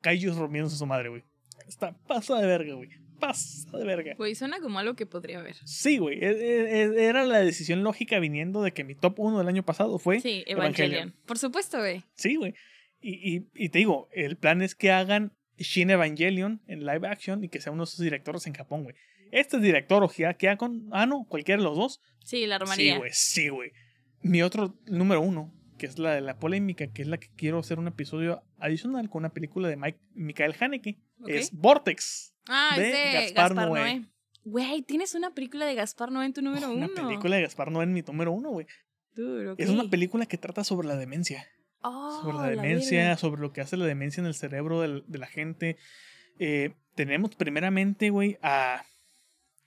Kaijus rompiéndose su madre, güey. Está pasa de verga, güey. pasa de verga. Güey, suena como algo que podría haber. Sí, güey. e- e- e- Era la decisión lógica viniendo de que mi top 1 del año pasado fue. Sí, Evangelion. Evangelion. Por supuesto, güey. Sí, güey. Y, y, y te digo, el plan es que hagan Shin Evangelion en live action y que sea uno de sus directores en Japón, güey. Este es director o queda con. Ah, no, cualquiera de los dos. Sí, la Sí, armaría. güey, sí, güey. Mi otro número uno, que es la de la polémica, que es la que quiero hacer un episodio adicional con una película de Mike, Michael Haneke, es Vortex. ah, de es de Gaspar Gaspar, Noé. Noé. Güey, tienes una película de Gaspar Noé en tu número una uno. película de Gaspar Noé en mi número uno, güey. Dude, ok. Es una película que trata sobre la demencia. Oh, sobre la la demencia, verga. sobre lo que hace la demencia en el cerebro del- de la gente. Eh, tenemos primeramente, güey, a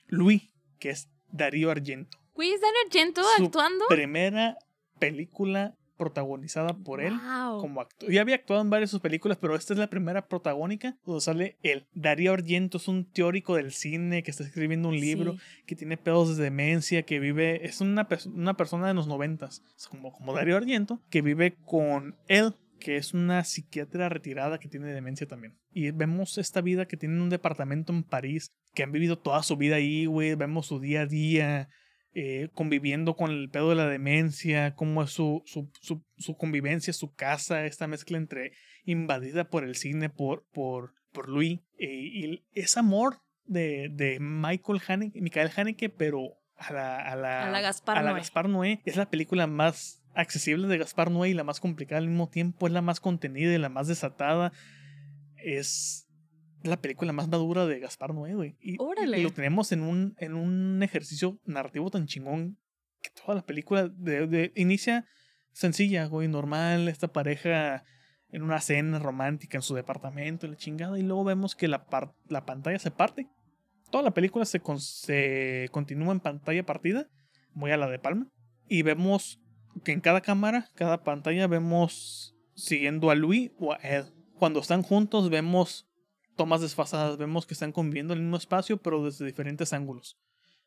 Louis, que es Darío Argento. Güey, ¿es Dan Argento Su actuando? Primera película protagonizada por él. Wow. Como actor. Ya había actuado en varias de sus películas, pero esta es la primera protagónica donde sale él. Darío Argento es un teórico del cine que está escribiendo un libro Sí. que tiene pedos de demencia, que vive, es una, una persona de los noventas, como, como Darío Argento, que vive con él, que es una psiquiatra retirada que tiene demencia también. Y vemos esta vida que tiene en un departamento en París, que han vivido toda su vida ahí, güey, vemos su día a día. eh, conviviendo con el pedo de la demencia, cómo es su, su, su, su convivencia, su casa, esta mezcla entre invadida por el cine, por, por, por Louis, eh, y es amor de, de Michael Haneke, Michael Haneke, pero a la, a la, A la Gaspar a la Noé. Gaspar Noé. Es la película más accesible de Gaspar Noé y la más complicada al mismo tiempo, es la más contenida y la más desatada. Es la película más madura de Gaspar Noé, güey. Y, y lo tenemos en un, en un ejercicio narrativo tan chingón que toda la película de, de- inicia sencilla, güey, normal, esta pareja en una cena romántica en su departamento, la chingada, y luego vemos que la, par- la pantalla se parte. Toda la película se, con- se continúa en pantalla partida, muy a la de Palma, y vemos que en cada cámara, cada pantalla, vemos siguiendo a Louis o a Ed. Cuando están juntos, vemos tomas desfasadas, vemos que están conviviendo en el mismo espacio, pero desde diferentes ángulos.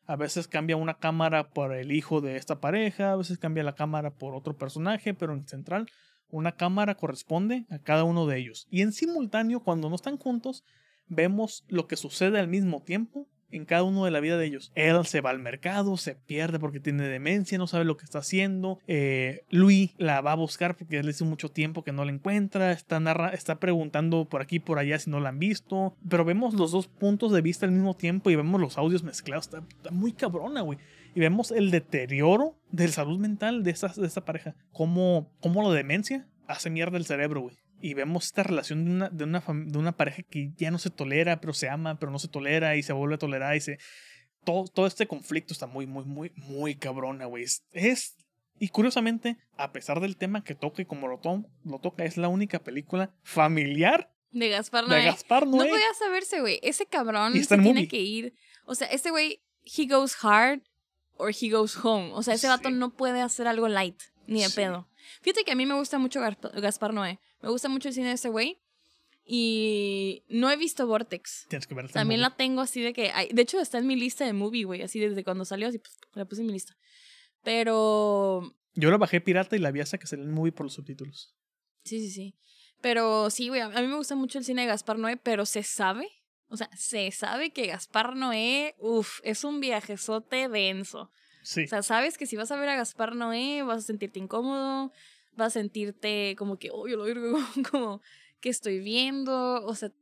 A veces cambia una cámara por el hijo de esta pareja, a veces cambia la cámara por otro personaje, pero en central una cámara corresponde a cada uno de ellos. Y en simultáneo, cuando no están juntos, vemos lo que sucede al mismo tiempo en cada uno de la vida de ellos. Él se va al mercado, se pierde porque tiene demencia, no sabe lo que está haciendo. Eh, Louis la va a buscar porque él hace mucho tiempo que no la encuentra. Está, narra está preguntando por aquí y por allá si no la han visto. Pero vemos los dos puntos de vista al mismo tiempo y vemos los audios mezclados. Está, muy cabrona, güey. Y vemos el deterioro de la salud mental de esta, de pareja. Cómo, cómo la demencia hace mierda el cerebro, güey. Y vemos esta relación de una, de, una de una pareja que ya no se tolera, pero se ama, pero no se tolera y se vuelve a tolerar y se... Todo, todo este conflicto está muy, muy, muy, muy cabrona, güey. Es, es- Y curiosamente, a pesar del tema que toca y como lo, to- lo toca, es la única película familiar De Gaspar Noé. de Gaspar No Noé. podía saberse, güey. Ese cabrón se en tiene movie. que ir. O sea, este güey, he goes hard or he goes home. O sea, ese vato Sí. no puede hacer algo light, ni de Sí. pedo. Fíjate que a mí me gusta mucho Gaspar Noé. Me gusta mucho el cine de ese güey. Y no he visto Vortex. Tienes que ver También movie. la tengo así de que. ay, de hecho, está en mi lista de movie, güey. Así desde cuando salió, así pues, la puse en mi lista. Pero. Yo la bajé pirata y la vi hasta que salió el movie por los subtítulos. Sí, sí, sí. Pero sí, güey. A a mí me gusta mucho el cine de Gaspar Noé, pero se sabe. O sea, se sabe que Gaspar Noé, uff, es un viajezote denso. Sí. O sea, sabes que si vas a ver a Gaspar Noé, vas a sentirte incómodo, vas a sentirte como que, oh, yo lo digo, como que estoy viendo. O sea,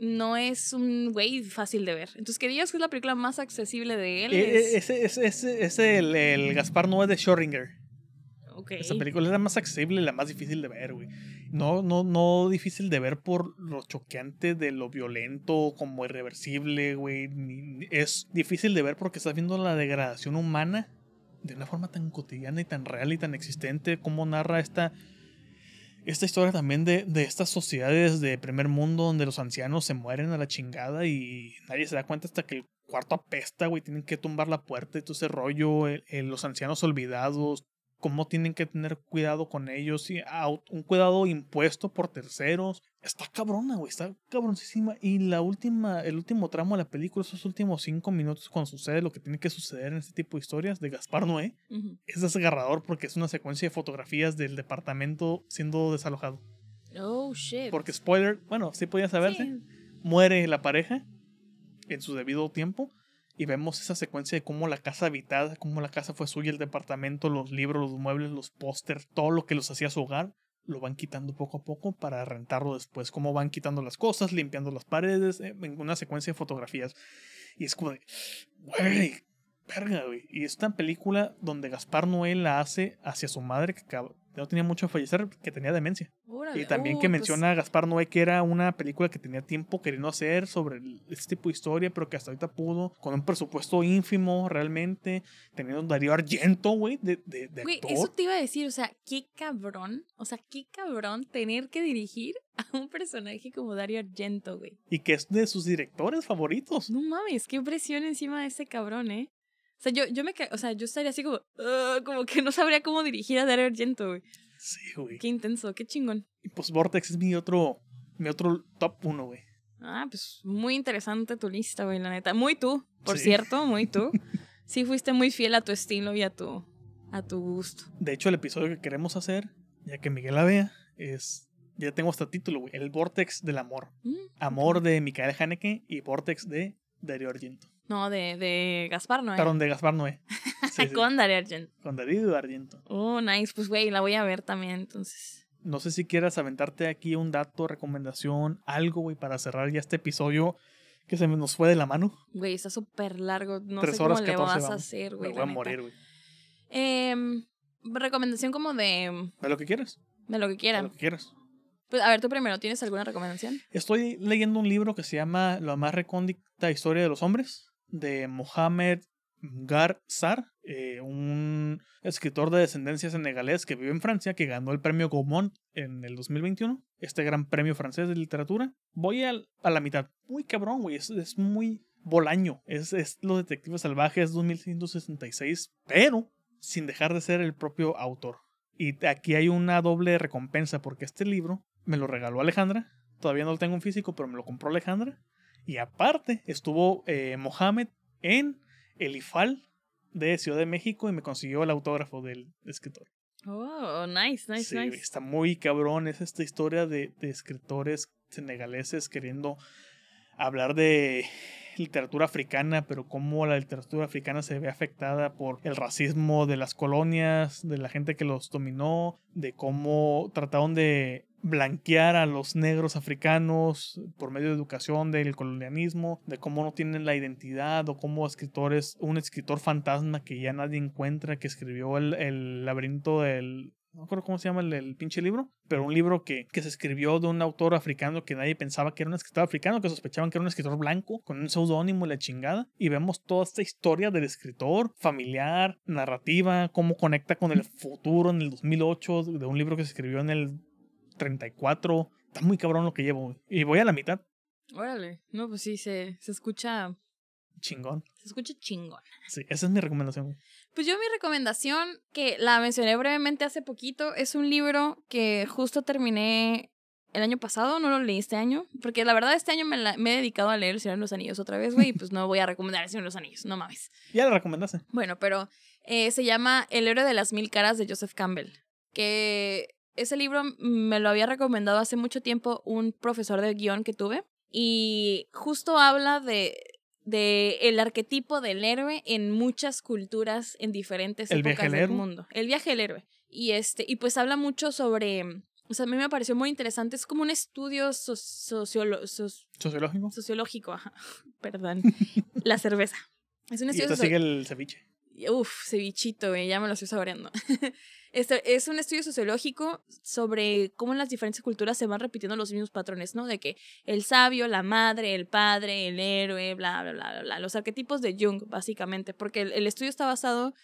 no es un güey fácil de ver. Entonces, que digas que es la película más accesible de él. Eh, es... ese ese- ese- ese el, el Gaspar Noé de Schrödinger. ok. Esa película es la más accesible y la más difícil de ver, güey. No, no, no difícil de ver por lo choqueante de lo violento, como irreversible, güey. Es difícil de ver porque estás viendo la degradación humana de una forma tan cotidiana y tan real y tan existente. Cómo narra esta, esta historia también de, de estas sociedades de primer mundo donde los ancianos se mueren a la chingada y nadie se da cuenta hasta que el cuarto apesta, güey. Tienen que tumbar la puerta y todo ese rollo. el- el- los ancianos olvidados, cómo tienen que tener cuidado con ellos y au- un cuidado impuesto por terceros. Está cabrona, güey, está cabroncísima. Y la última, el último tramo de la película, esos últimos cinco minutos cuando sucede lo que tiene que suceder en este tipo de historias de Gaspar Noé, es desgarrador porque es una secuencia de fotografías del departamento siendo desalojado. Oh, shit. Porque spoiler, bueno, sí podía saberse, Sí. muere la pareja en su debido tiempo. Y vemos esa secuencia de cómo la casa habitada, cómo la casa fue suya, el departamento, los libros, los muebles, los pósters, todo lo que los hacía su hogar, lo van quitando poco a poco para rentarlo después. Cómo van quitando las cosas, limpiando las paredes, eh, en una secuencia de fotografías. Y es como de, güey, verga, güey. Y es una película donde Gaspar Noé la hace hacia su madre, que no tenía mucho a fallecer, que tenía demencia. Órale. Y también Uh, que pues, menciona a Gaspar Noé que era una película que tenía tiempo queriendo hacer sobre este tipo de historia, pero que hasta ahorita pudo, con un presupuesto ínfimo realmente, teniendo a Darío Argento, güey, de, de, de Güey, eso te iba a decir, o sea, qué cabrón, o sea, qué cabrón tener que dirigir a un personaje como Dario Argento, güey. Y que es de sus directores favoritos. No mames, qué presión encima de ese cabrón, ¿eh? O sea, yo, yo me, o sea, yo estaría así como, como que no sabría cómo dirigir a Dario Argento, güey. Sí, güey. Qué intenso, qué chingón. Y pues Vortex es mi otro, mi otro top uno, güey. Ah, pues muy interesante tu lista, güey, la neta. Muy tú, por Sí. cierto, muy tú. Sí fuiste muy fiel a tu estilo y a tu, a tu gusto. De hecho, el episodio que queremos hacer, ya que Miguel la vea, es. Ya tengo hasta título, güey. El Vortex del Amor. Mm, Amor de Micael Haneke y Vortex de Darío Argento. No, de, de Gaspar, ¿no? Perdón, de Gaspar Noé. Sí, sí, Con Dario Argento. con Darío Argento. Oh, nice. Pues, güey, la voy a ver también, entonces. No sé si quieras aventarte aquí un dato, recomendación, algo, güey, para cerrar ya este episodio que se nos fue de la mano. Güey, está súper largo. No Tres sé cómo horas, le 14 vas a hacer, Me güey. voy la a neta. morir, güey. Em, recomendación como de, De lo que quieras. de lo que De quieran. lo que quieras. Pues, a ver, tú primero, ¿tienes alguna recomendación? Estoy leyendo un libro que se llama La más recóndita historia de los hombres, de Mohamed Gar Sar, eh, un escritor de descendencia senegalés que vive en Francia, que ganó el premio Gaumont en el 2021, este gran premio francés de literatura. Voy a, la mitad. Muy cabrón, güey, es, es muy bolaño. Es, es Los Detectives Salvajes 2166, pero sin dejar de ser el propio autor. Y aquí hay una doble recompensa porque este libro me lo regaló Alejandra. Todavía no lo tengo en físico, pero me lo compró Alejandra. Y aparte estuvo eh, Mohamed en el IFAL de Ciudad de México y me consiguió el autógrafo del escritor. Oh, nice, nice, Sí, nice. está muy cabrón. Es esta historia de, de escritores senegaleses queriendo hablar de literatura africana, pero cómo la literatura africana se ve afectada por el racismo de las colonias, de la gente que los dominó, de cómo trataron de blanquear a los negros africanos por medio de educación del colonialismo, de cómo no tienen la identidad o cómo escritores, un escritor fantasma que ya nadie encuentra, que escribió el, el laberinto del no me acuerdo cómo se llama el, el pinche libro, pero un libro que, que se escribió de un autor africano que nadie pensaba que era un escritor africano, que sospechaban que era un escritor blanco, con un seudónimo y la chingada. Y vemos toda esta historia del escritor, familiar, narrativa, cómo conecta con el futuro en el 2008, de un libro que se escribió en el 34. Está muy cabrón lo que llevo. Y voy a la mitad. Órale. No, pues sí, se, se escucha. Chingón. Se escucha chingón. Sí, esa es mi recomendación. Pues yo mi recomendación, que la mencioné brevemente hace poquito, es un libro que justo terminé el año pasado, no lo leí este año, porque la verdad este año me, la- me he dedicado a leer El Señor de los Anillos otra vez, güey, y pues no voy a recomendar El Señor de los Anillos, no mames. Ya la recomendaste. Bueno, pero eh, se llama El héroe de las mil caras de Joseph Campbell, que ese libro me lo había recomendado hace mucho tiempo un profesor de guion que tuve y justo habla de, de el arquetipo del héroe en muchas culturas en diferentes ¿El épocas del mundo. El viaje del héroe. Y este y pues habla mucho sobre o sea, a mí me pareció muy interesante, es como un estudio so- sociolo- soc- Sociológico. sociológico, ajá. Perdón. La cerveza. Es un estudio sigue el ceviche. Uf, cevichito, güey, ya me lo estoy saboreando. Este es un estudio sociológico sobre cómo en las diferentes culturas se van repitiendo los mismos patrones, ¿no? De que el sabio, la madre, el padre, el héroe, bla, bla, bla, bla. Los arquetipos de Jung, básicamente, porque el, estudio está basado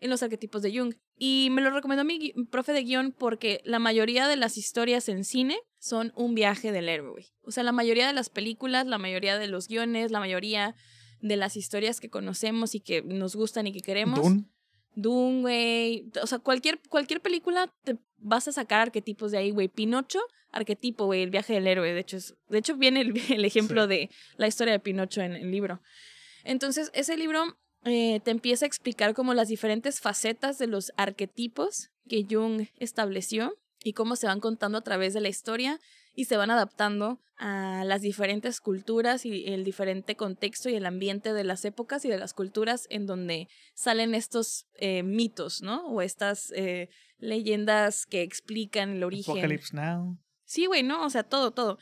en los arquetipos de Jung. Y me lo recomendó mi profe de guion porque la mayoría de las historias en cine son un viaje del héroe. O sea, la mayoría de las películas, la mayoría de los guiones, la mayoría de las historias que conocemos y que nos gustan y que queremos. Dune. Dune, güey. O sea, cualquier, cualquier película te vas a sacar arquetipos de ahí, güey. Pinocho, arquetipo, güey, el viaje del héroe. De hecho, es, de hecho viene el, el ejemplo Sí. de la historia de Pinocho en el libro. Entonces, ese libro eh, te empieza a explicar como las diferentes facetas de los arquetipos que Jung estableció y cómo se van contando a través de la historia y se van adaptando a las diferentes culturas y el diferente contexto y el ambiente de las épocas y de las culturas en donde salen estos eh, mitos, ¿no? O estas eh, leyendas que explican el origen. Apocalypse Now. Sí, güey, ¿no? O sea, todo, todo.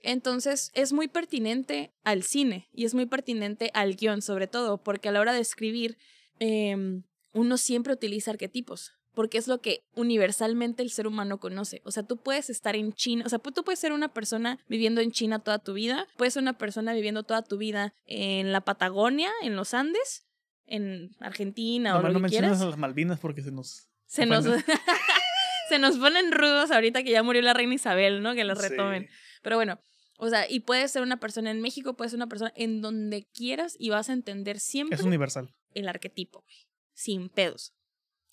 Entonces es muy pertinente al cine y es muy pertinente al guion, sobre todo, porque a la hora de escribir, em, uno siempre utiliza arquetipos, porque es lo que universalmente el ser humano conoce. O sea, tú puedes estar en China, o sea, tú puedes ser una persona viviendo en China toda tu vida, puedes ser una persona viviendo toda tu vida en la Patagonia, en los Andes, en Argentina No, o no, lo no que mencionas quieras. a las Malvinas porque se nos. Se nos, se nos ponen rudos ahorita que ya murió la reina Isabel, ¿no? Que los Sí. retomen. Pero bueno, o sea, y puedes ser una persona en México, puedes ser una persona en donde quieras y vas a entender siempre Es universal. el arquetipo, güey. Sin pedos.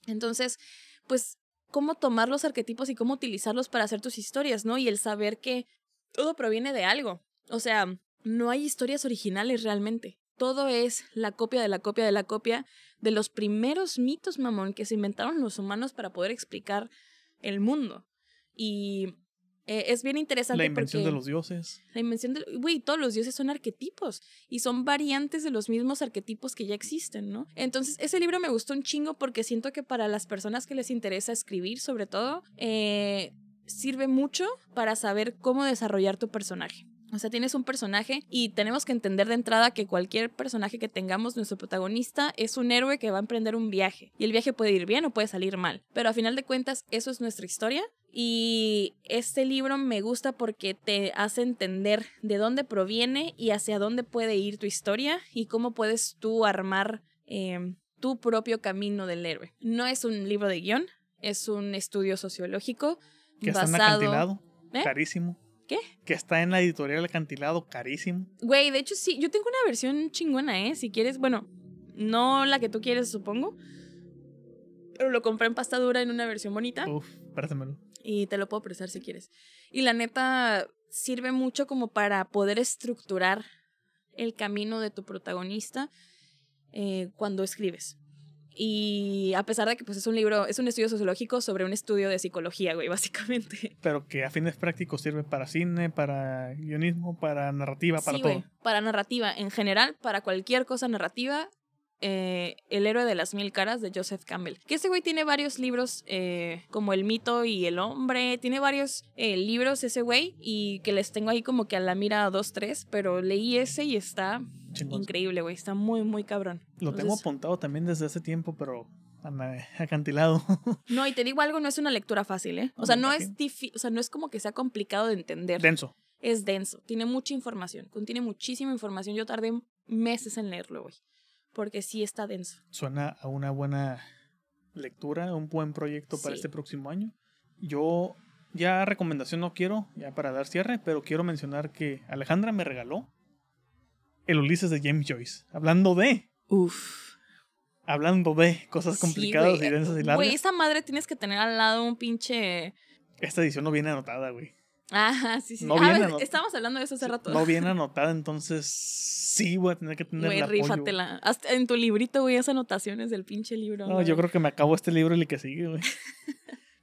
Entonces, pues, cómo tomar los arquetipos y cómo utilizarlos para hacer tus historias, ¿no? Y el saber que todo proviene de algo. O sea, no hay historias originales realmente. Todo es la copia de la copia de la copia de los primeros mitos, mamón, que se inventaron los humanos para poder explicar el mundo. Y eh, es bien interesante La invención de los dioses. la invención de... Güey, todos los dioses son arquetipos y son variantes de los mismos arquetipos que ya existen, ¿no? Entonces, ese libro me gustó un chingo porque siento que para las personas que les interesa escribir, sobre todo, eh, sirve mucho para saber cómo desarrollar tu personaje. O sea, tienes un personaje y tenemos que entender de entrada que cualquier personaje que tengamos, nuestro protagonista, es un héroe que va a emprender un viaje. Y el viaje puede ir bien o puede salir mal. Pero a final de cuentas, eso es nuestra historia. Y este libro me gusta porque te hace entender de dónde proviene y hacia dónde puede ir tu historia y cómo puedes tú armar eh, tu propio camino del héroe. No es un libro de guion, es un estudio sociológico Que está en basado... acantilado. ¿Eh? Carísimo. ¿Qué? Que está en la editorial acantilado. Carísimo. Güey, de hecho sí, yo tengo una versión chingona, ¿eh? Si quieres, bueno, no la que tú quieres, supongo. Pero lo compré en pasta dura en una versión bonita Uf, préstamelo. Y te lo puedo prestar si quieres. Y la neta sirve mucho como para poder estructurar el camino de tu protagonista eh, cuando escribes. Y a pesar de que pues es un libro, es un estudio sociológico sobre un estudio de psicología, güey, básicamente. Pero que a fines prácticos sirve para cine, para guionismo, para narrativa, para sí, todo. güey, para narrativa en general, para cualquier cosa narrativa. Eh, el héroe de las mil caras de Joseph Campbell. Que ese güey tiene varios libros eh, como El mito y el hombre. Tiene varios eh, libros ese güey y que les tengo ahí como que a la mira dos, tres. Pero leí ese y está increíble, güey. Está muy, muy cabrón. Lo tengo apuntado también desde hace tiempo, pero acantilado. No, y te digo algo, no es una lectura fácil, ¿eh? O sea, no es o sea, no es como que sea complicado de entender. Denso. es denso, tiene mucha información, contiene muchísima información. Yo tardé meses en leerlo, güey, porque sí está denso. Suena a una buena lectura, un buen proyecto para Sí. este próximo año. Yo ya recomendación no quiero, ya para dar cierre, pero quiero mencionar que Alejandra me regaló el Ulises de James Joyce. Hablando de, Uf. hablando de cosas complicadas y densas y largas. Güey, esa madre tienes que tener al lado un pinche. Esta edición no viene anotada, güey. Ajá, sí, sí. No ah, ves, estábamos hablando de eso hace rato. No viene anotada, entonces sí voy a tener que tener Güey, rífatela. Hasta en tu librito, güey, esas anotaciones del pinche libro. No, güey. yo creo que me acabo este libro y el que sigue, güey.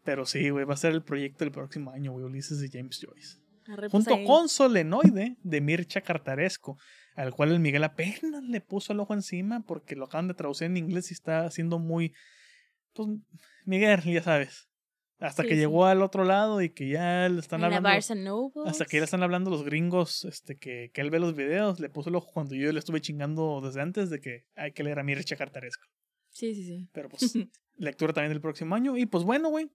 Pero sí, güey, va a ser el proyecto del próximo año, güey, Ulises de James Joyce. Arre, pues, Junto con Solenoide de Mircha Cartaresco, al cual el Miguel apenas le puso el ojo encima porque lo acaban de traducir en inglés y está haciendo muy. Pues, Miguel, ya sabes. Hasta Sí, que sí. llegó al otro lado y que ya le están En la hablando. Barnes and Nobles. Hasta que ya le están hablando los gringos, este, que, que él ve los videos, le puso el ojo cuando yo le estuve chingando desde antes de que hay que leer a Mircha Cartaresco. Sí, sí, sí. Pero pues, lectura también del próximo año. Y pues bueno, güey.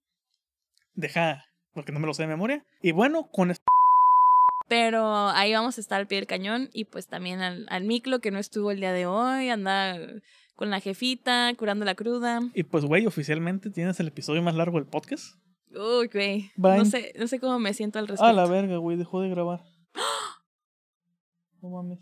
Deja, porque no me lo sé de memoria. Y bueno, con esto. Pero ahí vamos a estar al pie del cañón y pues también al, al Miclo que no estuvo el día de hoy, anda con la jefita, curando la cruda. Y pues, güey, oficialmente tienes el episodio más largo del podcast. Uy, güey. No sé, no sé cómo me siento al respecto. A la verga, güey, dejó de grabar. No mames.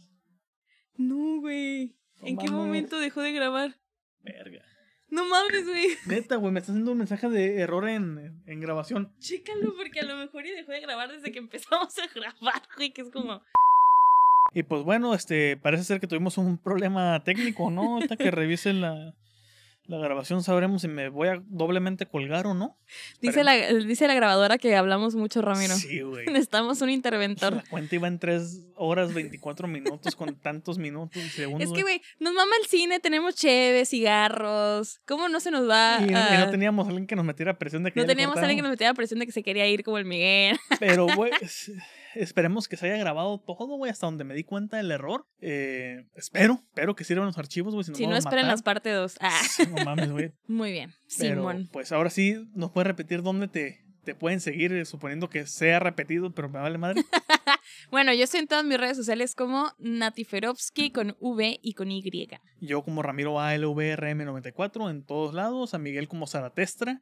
No, güey. No ¿En qué momento dejó de grabar? Verga. No mames, güey. Neta, güey, me está haciendo un mensaje de error en, en grabación. Chécalo, porque a lo mejor y dejó de grabar desde que empezamos a grabar, güey, que es como. Y pues bueno, este, parece ser que tuvimos un problema técnico, ¿no? Ahorita que revise la, la grabación sabremos si me voy a doblemente colgar o no. Dice la, dice la grabadora que hablamos mucho, Ramiro. Sí, güey. Necesitamos un interventor. La cuenta iba en 3 horas 24 minutos con tantos minutos y segundos. Es que, güey, nos mama el cine, tenemos cheve, cigarros. ¿Cómo no se nos va y, no- y a- no teníamos a alguien que nos metiera presión de que no teníamos a alguien que nos metiera presión de que se quería ir como el Miguel. Pero, güey, esperemos que se haya grabado todo, güey, hasta donde me di cuenta del error. Eh, espero, espero que sirvan los archivos, güey. Si no, Si esperen las partes 2. Ah, No mames, güey. muy bien. Simón. pues ahora sí, nos puedes repetir dónde te, te pueden seguir, eh, suponiendo que sea repetido, pero me vale madre. Bueno, yo estoy en todas mis redes sociales como Natiferovsky con V y con Y. Yo como Ramiro ALVRM94 en todos lados, a Miguel como Zaratestra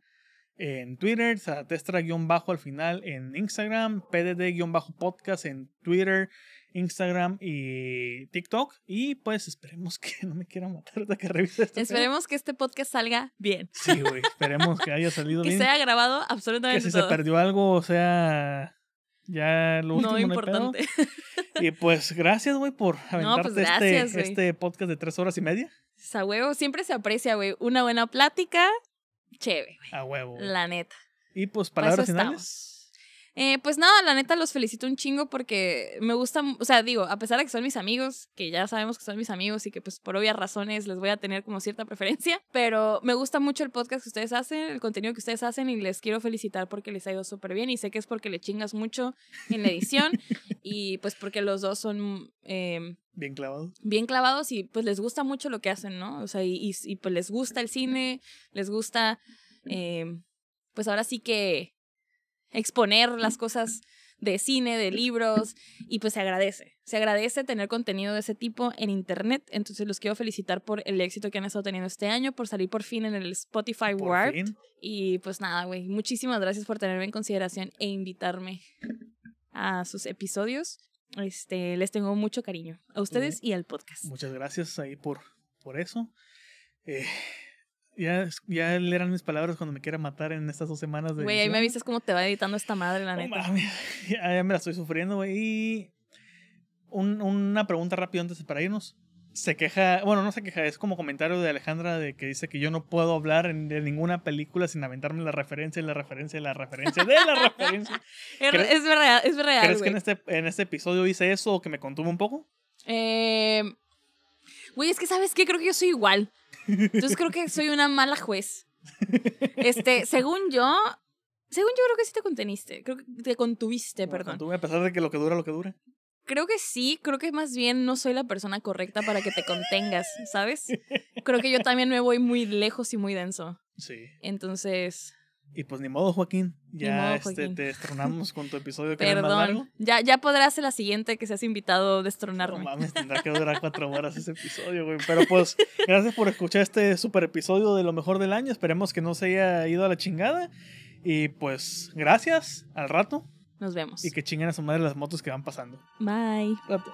en Twitter, Zaratestra-bajo al final en Instagram, PDD-podcast en Twitter, Instagram y TikTok. Y pues esperemos que no me quieran matar hasta que revise esto. Esperemos que este podcast salga bien. Sí, güey, esperemos que haya salido Que bien. sea grabado que absolutamente si se perdió algo, o sea, ya lo último no no importante. Y pues gracias, güey, por aventarte pues, gracias, este, güey. este podcast de tres horas y media. A huevo, siempre se aprecia, güey. Una buena plática, chévere, güey. A huevo. La neta. Y pues palabras finales. estamos. Eh, pues nada, la neta los felicito un chingo porque me gusta, o sea, digo, a pesar de que son mis amigos, que ya sabemos que son mis amigos y que pues por obvias razones les voy a tener como cierta preferencia, pero me gusta mucho el podcast que ustedes hacen, el contenido que ustedes hacen y les quiero felicitar porque les ha ido súper bien y sé que es porque le chingas mucho en la edición y pues porque los dos son eh, Bien clavado. bien clavados y pues les gusta mucho lo que hacen, ¿no? O sea, y, y- y, pues les gusta el cine, les gusta, eh, pues ahora sí que exponer las cosas de cine, de libros, y pues se agradece. Se agradece tener contenido de ese tipo en internet. Entonces los quiero felicitar por el éxito que han estado teniendo este año, por salir por fin en el Spotify fin. Y pues nada, güey, muchísimas gracias por tenerme en consideración e invitarme a sus episodios. Este, les tengo mucho cariño a ustedes y al podcast. Muchas gracias ahí por, por eso. Eh, ya, ya leerán mis palabras cuando me quiera matar en estas dos semanas de Güey, ahí me avisas cómo te va editando esta madre, la neta. ya, ya me la estoy sufriendo, güey. Y un- una pregunta rápida antes de para irnos. Se queja, bueno, no se queja, es como comentario de Alejandra de que dice que yo no puedo hablar en- de ninguna película sin aventarme la referencia, y la referencia, y la referencia, de la referencia. Es, ¿Crees- es verdad, es real, ¿Crees que en este, en este episodio hice eso o que me contuve un poco? Eh, Güey, es que sabes qué, creo que yo soy igual. Entonces creo que soy una mala juez. Este, según yo, según yo creo que sí te conteniste, creo que te contuviste, perdón. contuve a pesar de que lo que dura, lo que dura. Creo que sí, creo que más bien no soy la persona correcta para que te contengas, ¿sabes? Creo que yo también me voy muy lejos y muy denso. Sí. Entonces, Y pues ni modo, Joaquín. Ya modo, este, te destronamos con tu episodio que era el más largo. perdón. Ya, ya podrás en la siguiente que seas invitado a No destronarme. mames, tendrá que durar cuatro horas ese episodio, güey. Pero pues, gracias por escuchar este super episodio de lo mejor del año. Esperemos que no se haya ido a la chingada. Y pues, gracias. Al rato. Nos vemos. Y que chinguen a su madre las motos que van pasando. Bye. Rato.